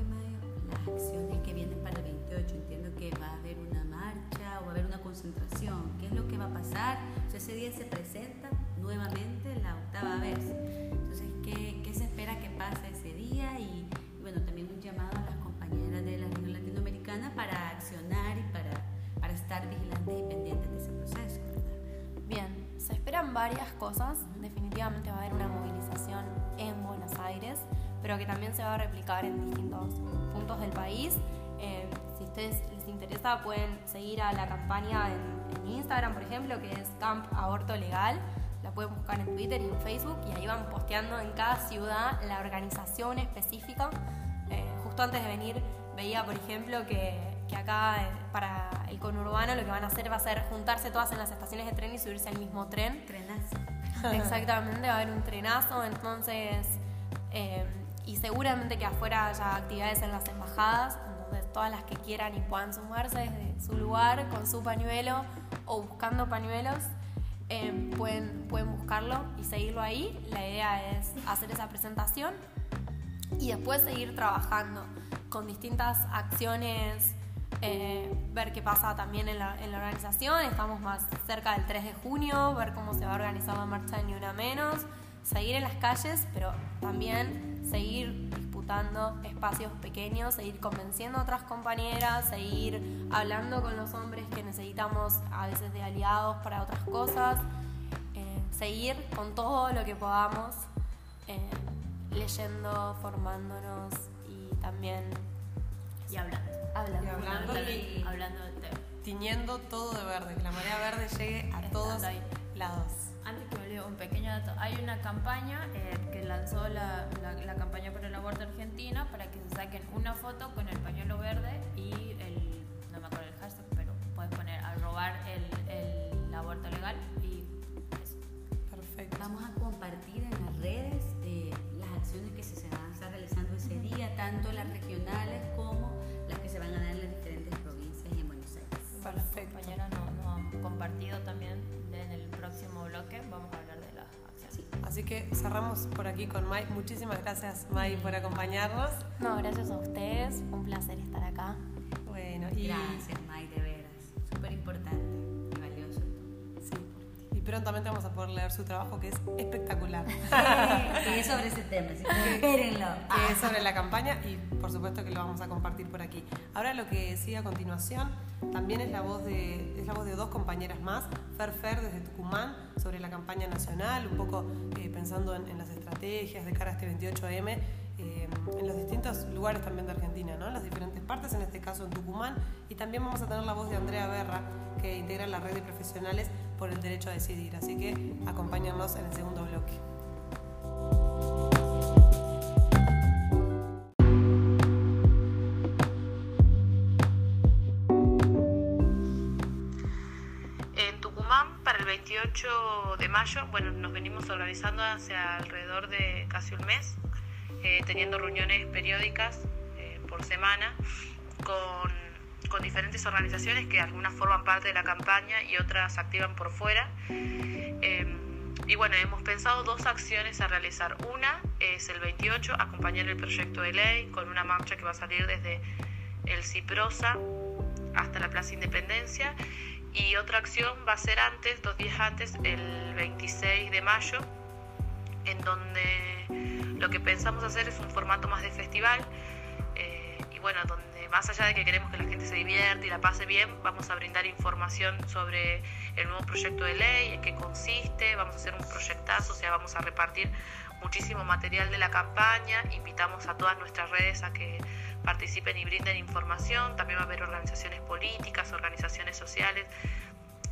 las acciones que vienen para el 28, entiendo que va a haber una marcha o va a haber una concentración. ¿Qué es lo que va a pasar? Ese día se presenta nuevamente la octava vez. Entonces, ¿qué, qué se espera que pase ese día? Y, bueno, también un llamado a las compañeras de la región latinoamericana para accionar y para, para estar vigilantes y pendientes de ese proceso. Bien, se esperan varias cosas. Definitivamente va a haber una movilización en Buenos Aires, pero que también se va a replicar en distintos puntos del país. Ustedes les interesa, pueden seguir a la campaña en, en Instagram, por ejemplo, que es Camp Aborto Legal la pueden buscar en Twitter y en Facebook y ahí van posteando en cada ciudad la organización específica. Eh, justo antes de venir veía, por ejemplo, que, que acá eh, para el conurbano lo que van a hacer va a ser juntarse todas en las estaciones de tren y subirse al mismo tren. Trenazo. [laughs] Exactamente, va a haber un trenazo, entonces, eh, y seguramente que afuera haya actividades en las embajadas, todas las que quieran y puedan sumarse desde su lugar con su pañuelo o buscando pañuelos, Em, pueden, pueden buscarlo y seguirlo ahí. La idea es hacer esa presentación y después seguir trabajando con distintas acciones, eh, ver qué pasa también en la, en la, organización. Estamos más cerca del 3 de junio, ver cómo se va a organizar la marcha de Ni Una Menos, seguir en las calles, pero también seguir espacios pequeños, seguir convenciendo a otras compañeras, seguir hablando con los hombres que necesitamos a veces de aliados para otras cosas, eh, seguir con todo lo que podamos, eh, leyendo, formándonos y también y hablando. Hablando. Y hablando, hablando del tema. Tiñendo todo de verde, que la marea verde llegue a todos lados. Antes que me un pequeño dato. Hay una campaña eh, que lanzó la, la, campaña por el aborto argentina para que se saquen una foto con el pañuelo verde y el, no me acuerdo el hashtag, pero puedes poner a robar el, el aborto legal y eso. Perfecto. Vamos a compartir en las redes eh, las acciones que se van a estar realizando ese día, tanto las regionales como las que se van a dar en las diferentes provincias y en Buenos Aires. Perfecto. Compañeras nos no han compartido también Así que cerramos por aquí con Mai. Muchísimas gracias, Mai, por acompañarnos. No, gracias a ustedes. Un placer estar acá. Bueno, y... Gracias, Mai, de veras. Súper importante prontamente vamos a poder leer su trabajo que es espectacular. que es sobre ese tema, así que espérenlo. Que es sobre la campaña y por supuesto que lo vamos a compartir por aquí. Ahora lo que sigue a continuación también es la voz de, es la voz de dos compañeras más, Fer Fer desde Tucumán, sobre la campaña nacional, un poco eh, pensando en, las estrategias de cara a este 28M. Eh, en los distintos lugares también de Argentina, ¿no? en las diferentes partes, en este caso en Tucumán, y también vamos a tener la voz de Andrea Berra, que integra la red de profesionales por el derecho a decidir. Así que acompáñanos en el segundo bloque. 18 de mayo, bueno, nos venimos organizando hace alrededor de casi un mes, eh, teniendo reuniones periódicas eh, por semana con, con, diferentes organizaciones que algunas forman parte de la campaña y otras activan por fuera. Eh, y bueno, hemos pensado dos acciones a realizar. Una es el 28, acompañar el proyecto de ley con una marcha que va a salir desde el Ciprosa hasta la Plaza Independencia y otra acción va a ser antes, dos días antes, el 26 de mayo, en donde lo que pensamos hacer es un formato más de festival. Eh, y bueno, donde más allá de que queremos que la gente se divierta y la pase bien, vamos a brindar información sobre el nuevo proyecto de ley, en qué consiste, vamos a hacer un proyectazo, o sea, vamos a repartir muchísimo material de la campaña, invitamos a todas nuestras redes a que participen y brinden información, también va a haber organizaciones políticas, organizaciones sociales,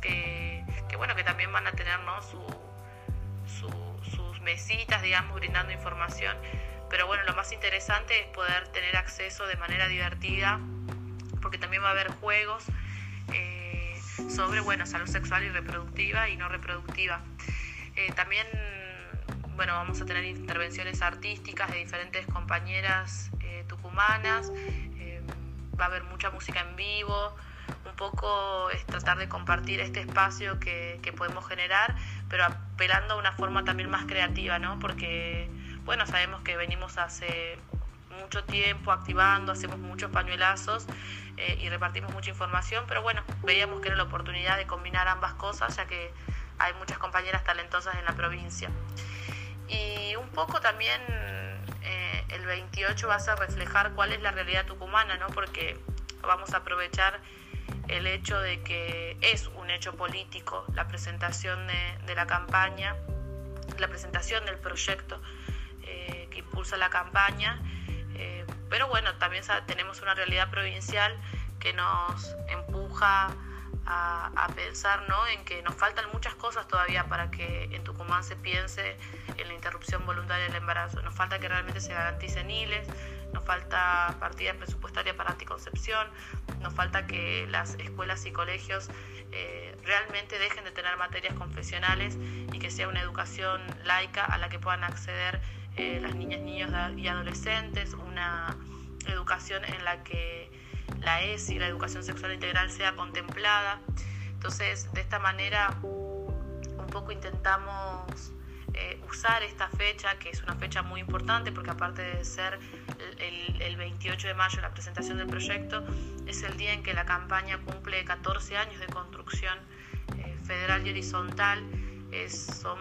que, bueno, que también van a tener sus mesitas, digamos, brindando información. Pero bueno, lo más interesante es poder tener acceso de manera divertida, porque también va a haber juegos eh, sobre bueno, salud sexual y reproductiva y no reproductiva. Eh, también bueno, vamos a tener intervenciones artísticas de diferentes compañeras eh, tucumanas, va a haber mucha música en vivo, un poco es tratar de compartir este espacio que, que podemos generar, pero apelando a una forma también más creativa, ¿no? Porque bueno, sabemos que venimos hace mucho tiempo activando, hacemos muchos pañuelazos eh, y repartimos mucha información, pero bueno, veíamos que era la oportunidad de combinar ambas cosas, ya que hay muchas compañeras talentosas en la provincia. Y un poco también eh, el 28 va a reflejar cuál es la realidad tucumana, ¿no? Porque vamos a aprovechar el hecho de que es un hecho político la presentación de, la campaña, la presentación del proyecto impulsa la campaña, eh, pero bueno, también tenemos una realidad provincial que nos empuja a, pensar ¿no? en que nos faltan muchas cosas todavía para que en Tucumán se piense en la interrupción voluntaria del embarazo. Nos falta que realmente se garanticen ILES, nos falta partida presupuestaria para anticoncepción, nos falta que las escuelas y colegios eh, realmente dejen de tener materias confesionales y que sea una educación laica a la que puedan acceder eh, las niñas, niños y adolescentes, una educación en la que la ESI, la educación sexual integral, sea contemplada. Entonces, de esta manera, un poco intentamos eh, usar esta fecha, que es una fecha muy importante, porque aparte de ser el, 28 de mayo la presentación del proyecto, es el día en que la campaña cumple 14 años de construcción eh, federal y horizontal. Son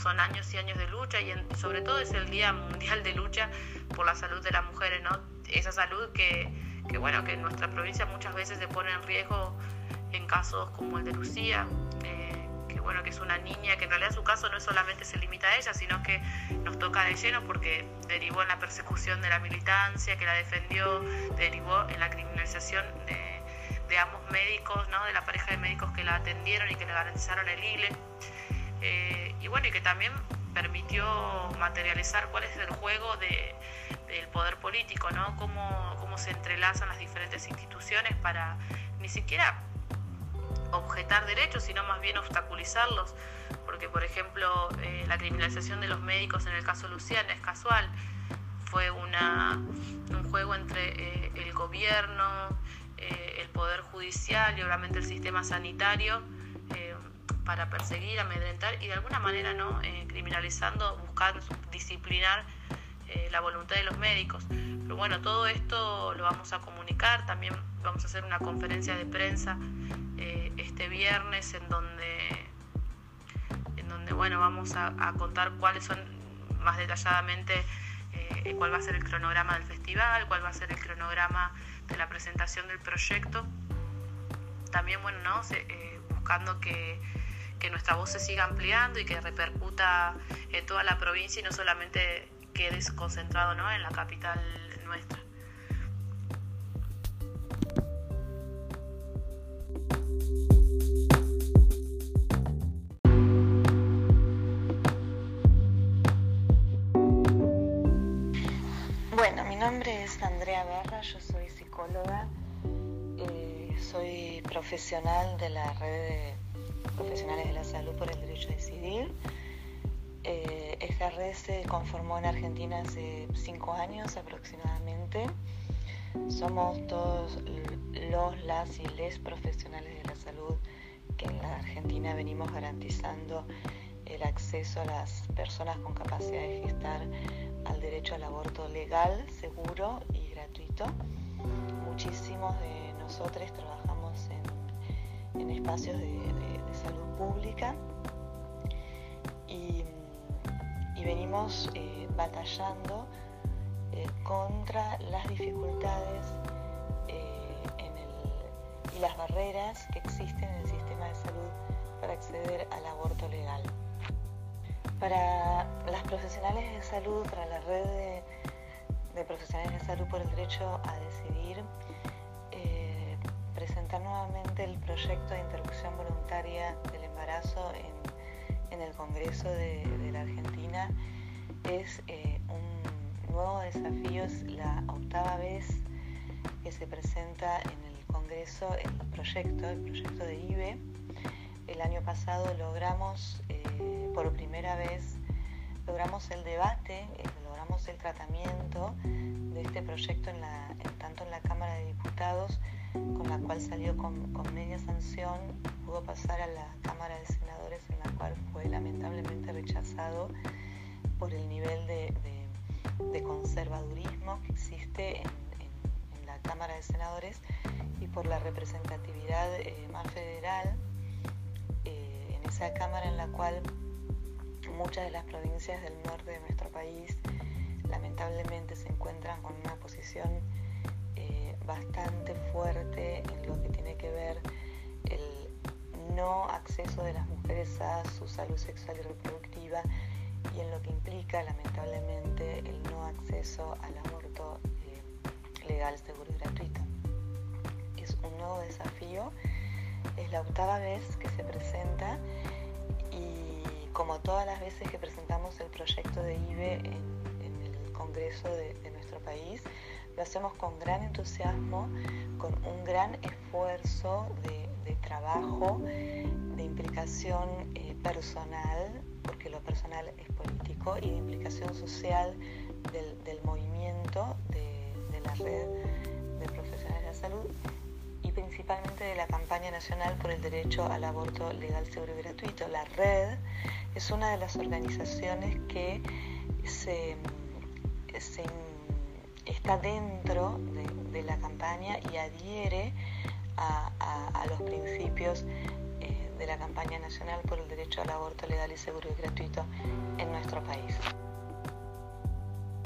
son años y años de lucha y sobre todo es el Día Mundial de Lucha por la Salud de las Mujeres, ¿no? Esa salud que, bueno, que en nuestra provincia muchas veces se pone en riesgo en casos como el de Lucía, eh, que bueno, que es una niña, que en realidad su caso no solamente se limita a ella, sino que nos toca de lleno porque derivó en la persecución de la militancia, que la defendió, derivó en la criminalización de, de ambos médicos, ¿no? de la pareja de médicos que la atendieron y que le garantizaron el ILE. Eh, y bueno, y que también permitió materializar cuál es el juego de, del poder político, ¿no? Cómo, cómo se entrelazan las diferentes instituciones para ni siquiera objetar derechos, sino más bien obstaculizarlos, porque por ejemplo eh, la criminalización de los médicos en el caso Luciana es casual, fue un juego entre eh, el gobierno, eh, el poder judicial y obviamente el sistema sanitario para perseguir, amedrentar y de alguna manera no criminalizando, buscando disciplinar la voluntad de los médicos. Pero bueno, todo esto lo vamos a comunicar, también vamos a hacer una conferencia de prensa eh, este viernes en donde, en donde bueno, vamos a, contar cuáles son más detalladamente eh, cuál va a ser el cronograma del festival, cuál va a ser el cronograma de la presentación del proyecto. También, bueno, ¿no? Eh, buscando que, que nuestra voz se siga ampliando y que repercuta en toda la provincia y no solamente quede concentrado ¿no? en la capital nuestra. nombre es Andrea Barra, yo soy psicóloga, eh, soy profesional de la red de profesionales de la salud por el derecho a decidir. Eh, esta red se conformó en Argentina hace cinco años aproximadamente. Somos todos los, las y les profesionales de la salud que en la Argentina venimos garantizando el acceso a las personas con capacidad de gestar al derecho al aborto legal, seguro y gratuito. Muchísimos de nosotros trabajamos en, espacios de, salud pública y, venimos eh, batallando eh, contra las dificultades eh, y las barreras que existen en el sistema de salud para acceder al aborto legal. Para las profesionales de salud, para la red de, profesionales de salud por el derecho a decidir, presentar nuevamente el proyecto de interrupción voluntaria del embarazo en, el Congreso de, la Argentina es eh, un nuevo desafío, es la octava vez que se presenta en el Congreso el proyecto, el proyecto de IBE. El año pasado logramos eh, por primera vez logramos el debate, eh, logramos el tratamiento de este proyecto en tanto en la Cámara de Diputados, con la cual salió con, media sanción, pudo pasar a la Cámara de Senadores, en la cual fue lamentablemente rechazado por el nivel de, conservadurismo que existe en, la Cámara de Senadores y por la representatividad eh, más federal eh, en esa Cámara en la cual muchas de las provincias del norte de nuestro país lamentablemente se encuentran con una posición bastante fuerte en lo que tiene que ver el no acceso de las mujeres a su salud sexual y reproductiva y en lo que implica lamentablemente el no acceso al aborto eh, legal, seguro y gratuito. Es un nuevo desafío, es la octava vez que se presenta como todas las veces que presentamos el proyecto de IBE en, el Congreso de, nuestro país, lo hacemos con gran entusiasmo, con un gran esfuerzo de, trabajo, de implicación eh, personal, porque lo personal es político, y de implicación social del, movimiento de, de la red de profesionales de la salud y principalmente de la campaña nacional por el derecho al aborto legal, seguro y gratuito. La red es una de las organizaciones que se, está dentro de, la campaña y adhiere a, los principios eh, de la campaña nacional por el derecho al aborto legal y seguro y gratuito en nuestro país.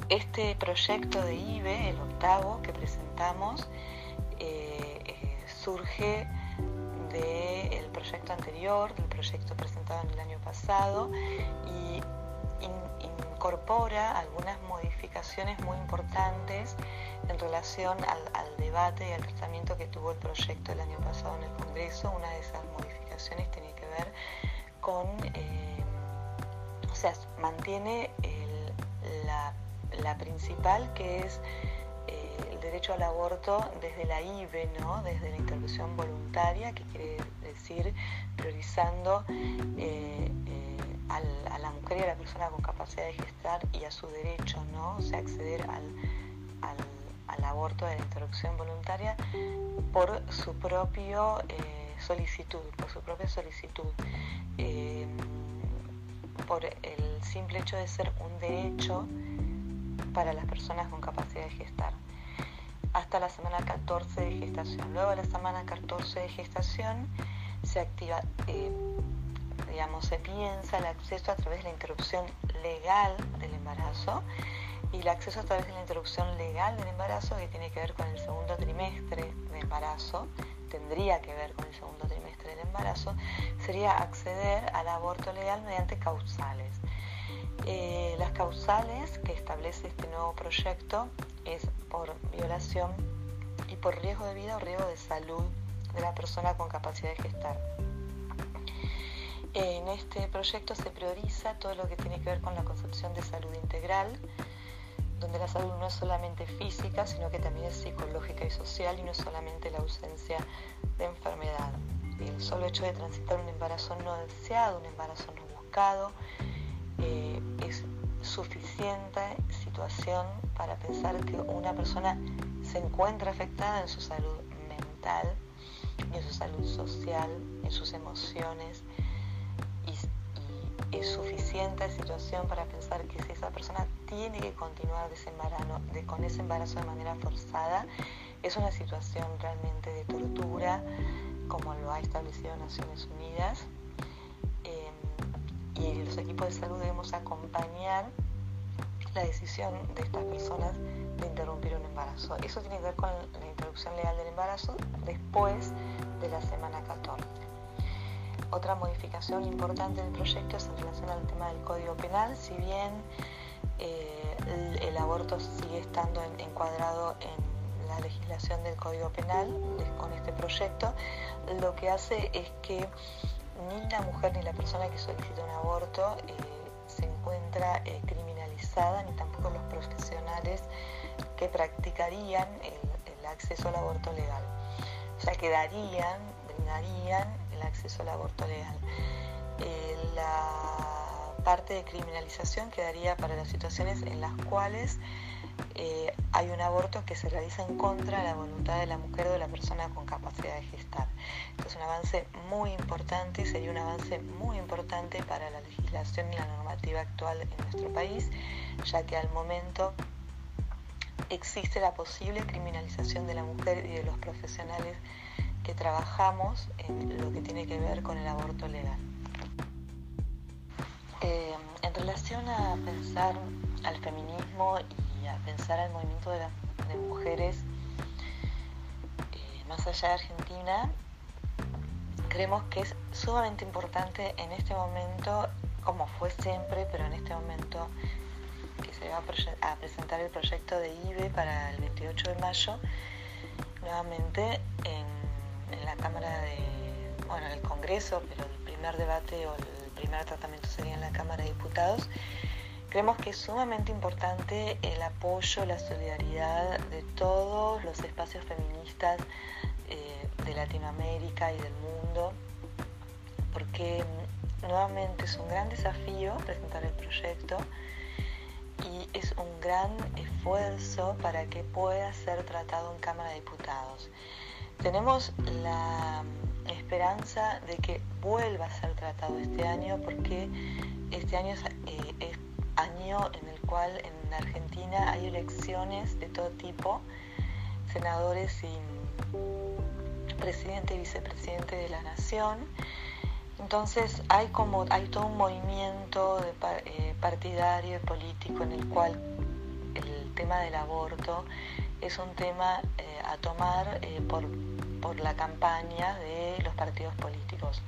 Este proyecto de IBE, el octavo que presentamos, eh, eh, surge del proyecto anterior, del proyecto presentado en el año pasado y incorpora algunas modificaciones muy importantes en relación al, debate y al tratamiento que tuvo el proyecto el año pasado en el Congreso. Una de esas modificaciones tiene que ver con, eh, o sea, mantiene la, principal que es eh, el derecho al aborto desde la IVE, ¿no? desde la interrupción voluntaria, que quiere decir priorizando eh, a la mujer y a la persona con capacidad de gestar y a su derecho, ¿no? o sea, acceder al al aborto de la interrupción voluntaria por su propio eh, solicitud, por su propia solicitud, eh, por el simple hecho de ser un derecho para las personas con capacidad de gestar hasta la semana 14 de gestación. Luego de la semana 14 de gestación se activa, eh, digamos, se piensa el acceso a través de la interrupción legal del embarazo y el acceso a través de la interrupción legal del embarazo que tiene que ver con el segundo trimestre de embarazo, tendría que ver con el segundo trimestre del embarazo, sería acceder al aborto legal mediante causales. Eh, las causales que establece este nuevo proyecto es por violación y por riesgo de vida o riesgo de salud de la persona con capacidad de gestar. En este proyecto se prioriza todo lo que tiene que ver con la concepción de salud integral, donde la salud no es solamente física, sino que también es psicológica y social y no es solamente la ausencia de enfermedad. El solo hecho de transitar un embarazo no deseado, un embarazo no buscado, eh, es suficiente situación para pensar que una persona se encuentra afectada en su salud mental, en su salud social, en sus emociones, es suficiente situación para pensar que si esa persona tiene que continuar con ese embarazo de manera forzada, es una situación realmente de tortura, como lo ha establecido Naciones Unidas. Em, y los equipos de salud debemos acompañar la decisión de estas personas de interrumpir un embarazo. Eso tiene que ver con la interrupción legal del embarazo después de la semana 14. Otra modificación importante del proyecto es en relación al tema del Código Penal, si bien eh, el, aborto sigue estando encuadrado en la legislación del Código Penal con este proyecto, lo que hace es que ni la mujer ni la persona que solicita un aborto eh, se encuentra eh, criminalizada, ni tampoco los profesionales que practicarían el, el acceso al aborto legal. O sea, quedarían, brindarían acceso al aborto legal. Eh, la parte de criminalización quedaría para las situaciones en las cuales eh, hay un aborto que se realiza en contra de la voluntad de la mujer o de la persona con capacidad de gestar. es un avance muy importante, sería un avance muy importante para la legislación y la normativa actual en nuestro país, ya que al momento existe la posible criminalización de la mujer y de los profesionales que trabajamos en lo que tiene que ver con el aborto legal. Eh, en relación a pensar al feminismo y a pensar al movimiento de, mujeres eh, más allá de Argentina, creemos que es sumamente importante en este momento, como fue siempre, pero en este momento que se va a, presentar el proyecto de IBE para el 28 de mayo, nuevamente en en la Cámara de, bueno, en el Congreso, pero el primer debate o el primer tratamiento sería en la Cámara de Diputados, creemos que es sumamente importante el apoyo, la solidaridad de todos los espacios feministas eh, de Latinoamérica y del mundo, porque nuevamente es un gran desafío presentar el proyecto y es un gran esfuerzo para que pueda ser tratado en Cámara de Diputados. Tenemos la esperanza de que vuelva a ser tratado este año porque este año es, eh, año en el cual en Argentina hay elecciones de todo tipo, senadores y presidente y vicepresidente de la nación. Entonces hay como hay todo un movimiento eh, partidario y político en el cual el tema del aborto es un tema eh, a tomar por por la campaña de los partidos políticos.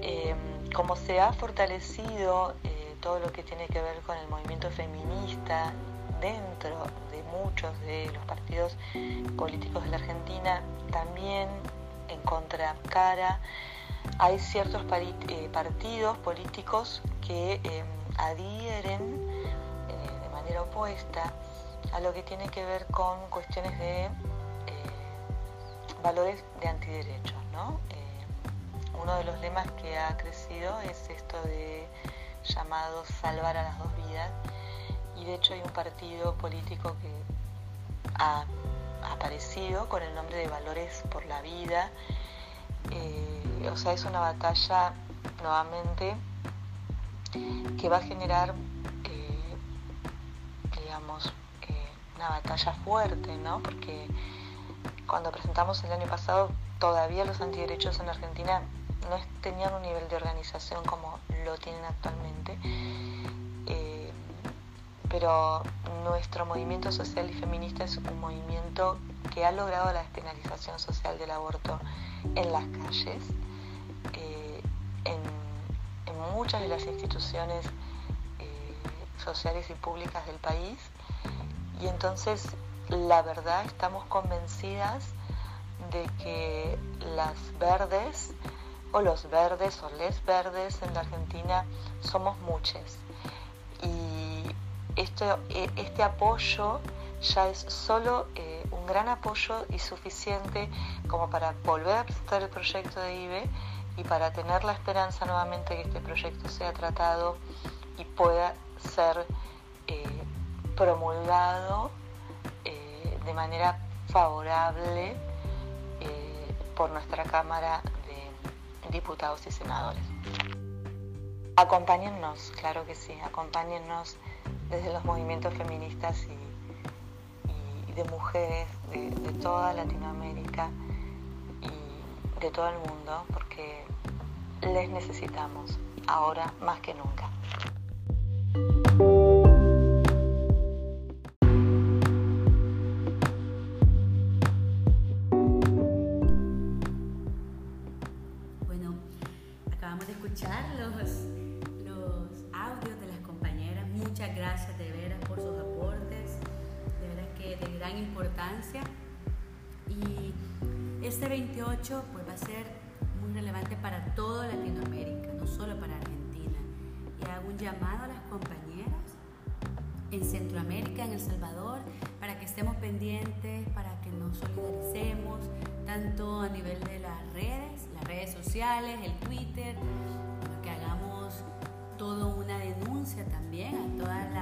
Eh, como se ha fortalecido eh, todo lo que tiene que ver con el movimiento feminista dentro de muchos de los partidos políticos de la Argentina, también en contracara hay ciertos eh, partidos políticos que adhieren de manera opuesta a lo que tiene que ver con cuestiones de valores de antiderechos. ¿no? Eh, uno de los lemas que ha crecido es esto de llamado salvar a las dos vidas y de hecho hay un partido político que ha aparecido con el nombre de Valores por la Vida. Eh, o sea, es una batalla nuevamente que va a generar, eh, digamos, una batalla fuerte, ¿no? Porque cuando presentamos el año pasado, todavía los antiderechos en Argentina no tenían un nivel de organización como lo tienen actualmente. Eh, pero nuestro movimiento social y feminista es un movimiento que ha logrado la despenalización social del aborto en las calles, eh, en, muchas de las instituciones eh, sociales y públicas del país. Y entonces la verdad estamos convencidas de que las verdes o los verdes o les verdes en la Argentina somos muchos y este, este apoyo ya es solo eh, un gran apoyo y suficiente como para volver a presentar el proyecto de IBE y para tener la esperanza nuevamente que este proyecto sea tratado y pueda ser eh, promulgado de manera favorable eh, por nuestra Cámara de Diputados y Senadores. Acompáñennos, claro que sí, acompáñennos desde los movimientos feministas y, de mujeres de toda Latinoamérica y de todo el mundo, porque les necesitamos ahora más que nunca. Y este 28 pues, va a ser muy relevante para toda Latinoamérica, no solo para Argentina. Y hago un llamado a las compañeras en Centroamérica, en El Salvador, para que estemos pendientes, para que nos solidaricemos, tanto a nivel de las redes, las redes sociales, el Twitter, que hagamos toda una denuncia también a todas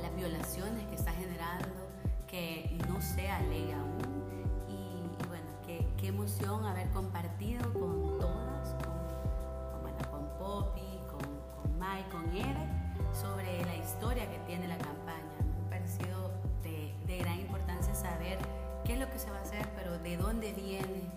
las violaciones que está generando que no sea ley aún. Y, bueno, qué, qué, emoción haber compartido con todas, con, bueno, con Poppy, con, con Mai, con Eve, sobre la historia que tiene la campaña. Me ha parecido de, de gran importancia saber qué es lo que se va a hacer, pero de dónde viene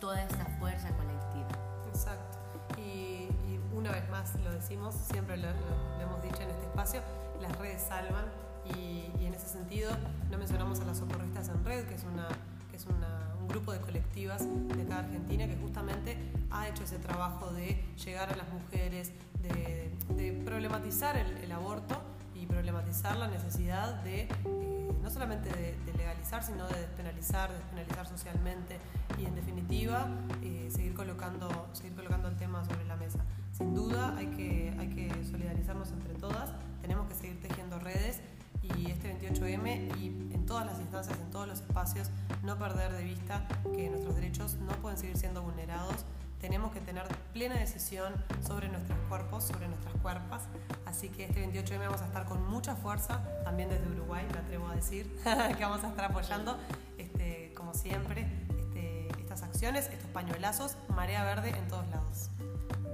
toda esta fuerza colectiva. Exacto. Y, y una vez más lo decimos, siempre lo, lo hemos dicho en este espacio, las redes salvan y, en ese sentido no mencionamos a las socorristas en red, que es, una, que es un grupo de colectivas de cada Argentina que justamente ha hecho ese trabajo de llegar a las mujeres, de, problematizar el, aborto y problematizar la necesidad de eh, no solamente de, de, legalizar, sino de despenalizar, despenalizar socialmente y en definitiva eh, seguir, colocando, seguir colocando el tema sobre la mesa. Sin duda hay que, hay que solidarizarnos entre todas, tenemos que seguir tejiendo redes y este 28M y en todas las instancias, en todos los espacios, no perder de vista que nuestros derechos no pueden seguir siendo vulnerados. Tenemos que tener plena decisión sobre nuestros cuerpos, sobre nuestras cuerpas. Así que este 28M vamos a estar con mucha fuerza, también desde Uruguay, me atrevo a decir, [laughs] que vamos a estar apoyando, este, como siempre, este, estas acciones, estos pañuelazos, marea verde en todos lados.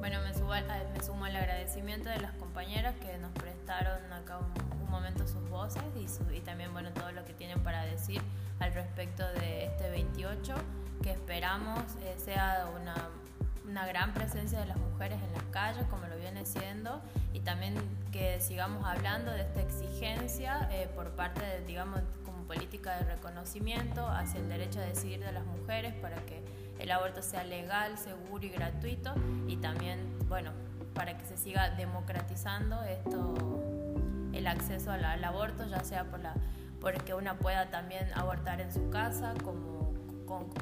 Bueno, me sumo, me sumo al agradecimiento de las compañeras que nos prestaron acá un momento sus voces y, y también bueno, todo lo que tienen para decir al respecto de este 28, que esperamos eh, sea una, una gran presencia de las mujeres en las calles, como lo viene siendo, y también que sigamos hablando de esta exigencia eh, por parte de, digamos, como política de reconocimiento hacia el derecho a decidir de las mujeres para que el aborto sea legal, seguro y gratuito y también, bueno, para que se siga democratizando esto, el acceso al, aborto, ya sea por la, porque una pueda también abortar en su casa, como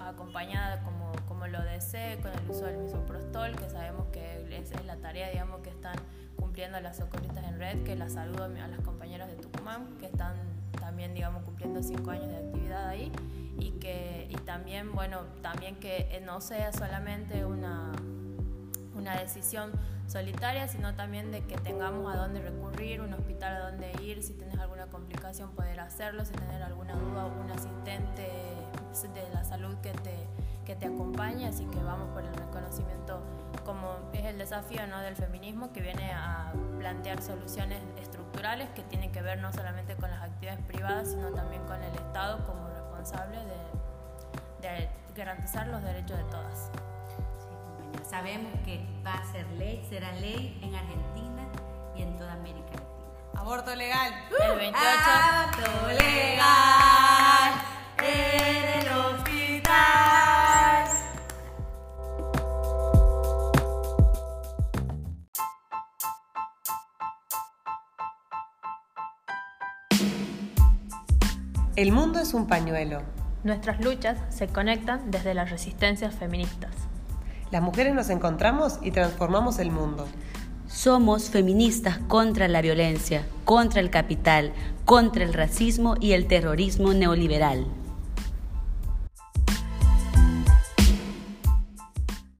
acompañada como, como lo desee, con el uso del misoprostol, que sabemos que es, es la tarea digamos, que están cumpliendo las socorristas en red, que las saludo a las compañeras de Tucumán, que están también digamos, cumpliendo cinco años de actividad ahí, y, que, y también, bueno, también que no sea solamente una, una decisión solitaria, sino también de que tengamos a dónde recurrir, un hospital a dónde ir, si tienes alguna complicación poder hacerlo, si tienes alguna duda, un asistente de la salud que te, que te acompañe, así que vamos por el reconocimiento como es el desafío ¿no? del feminismo que viene a plantear soluciones estructurales que tienen que ver no solamente con las actividades privadas, sino también con el Estado como responsable de, de garantizar los derechos de todas. Sabemos que va a ser ley, será ley en Argentina y en toda América Latina. Aborto legal. el 28. Aborto legal El mundo es un pañuelo. Nuestras luchas se conectan desde las resistencias feministas. Las mujeres nos encontramos y transformamos el mundo. Somos feministas contra la violencia, contra el capital, contra el racismo y el terrorismo neoliberal.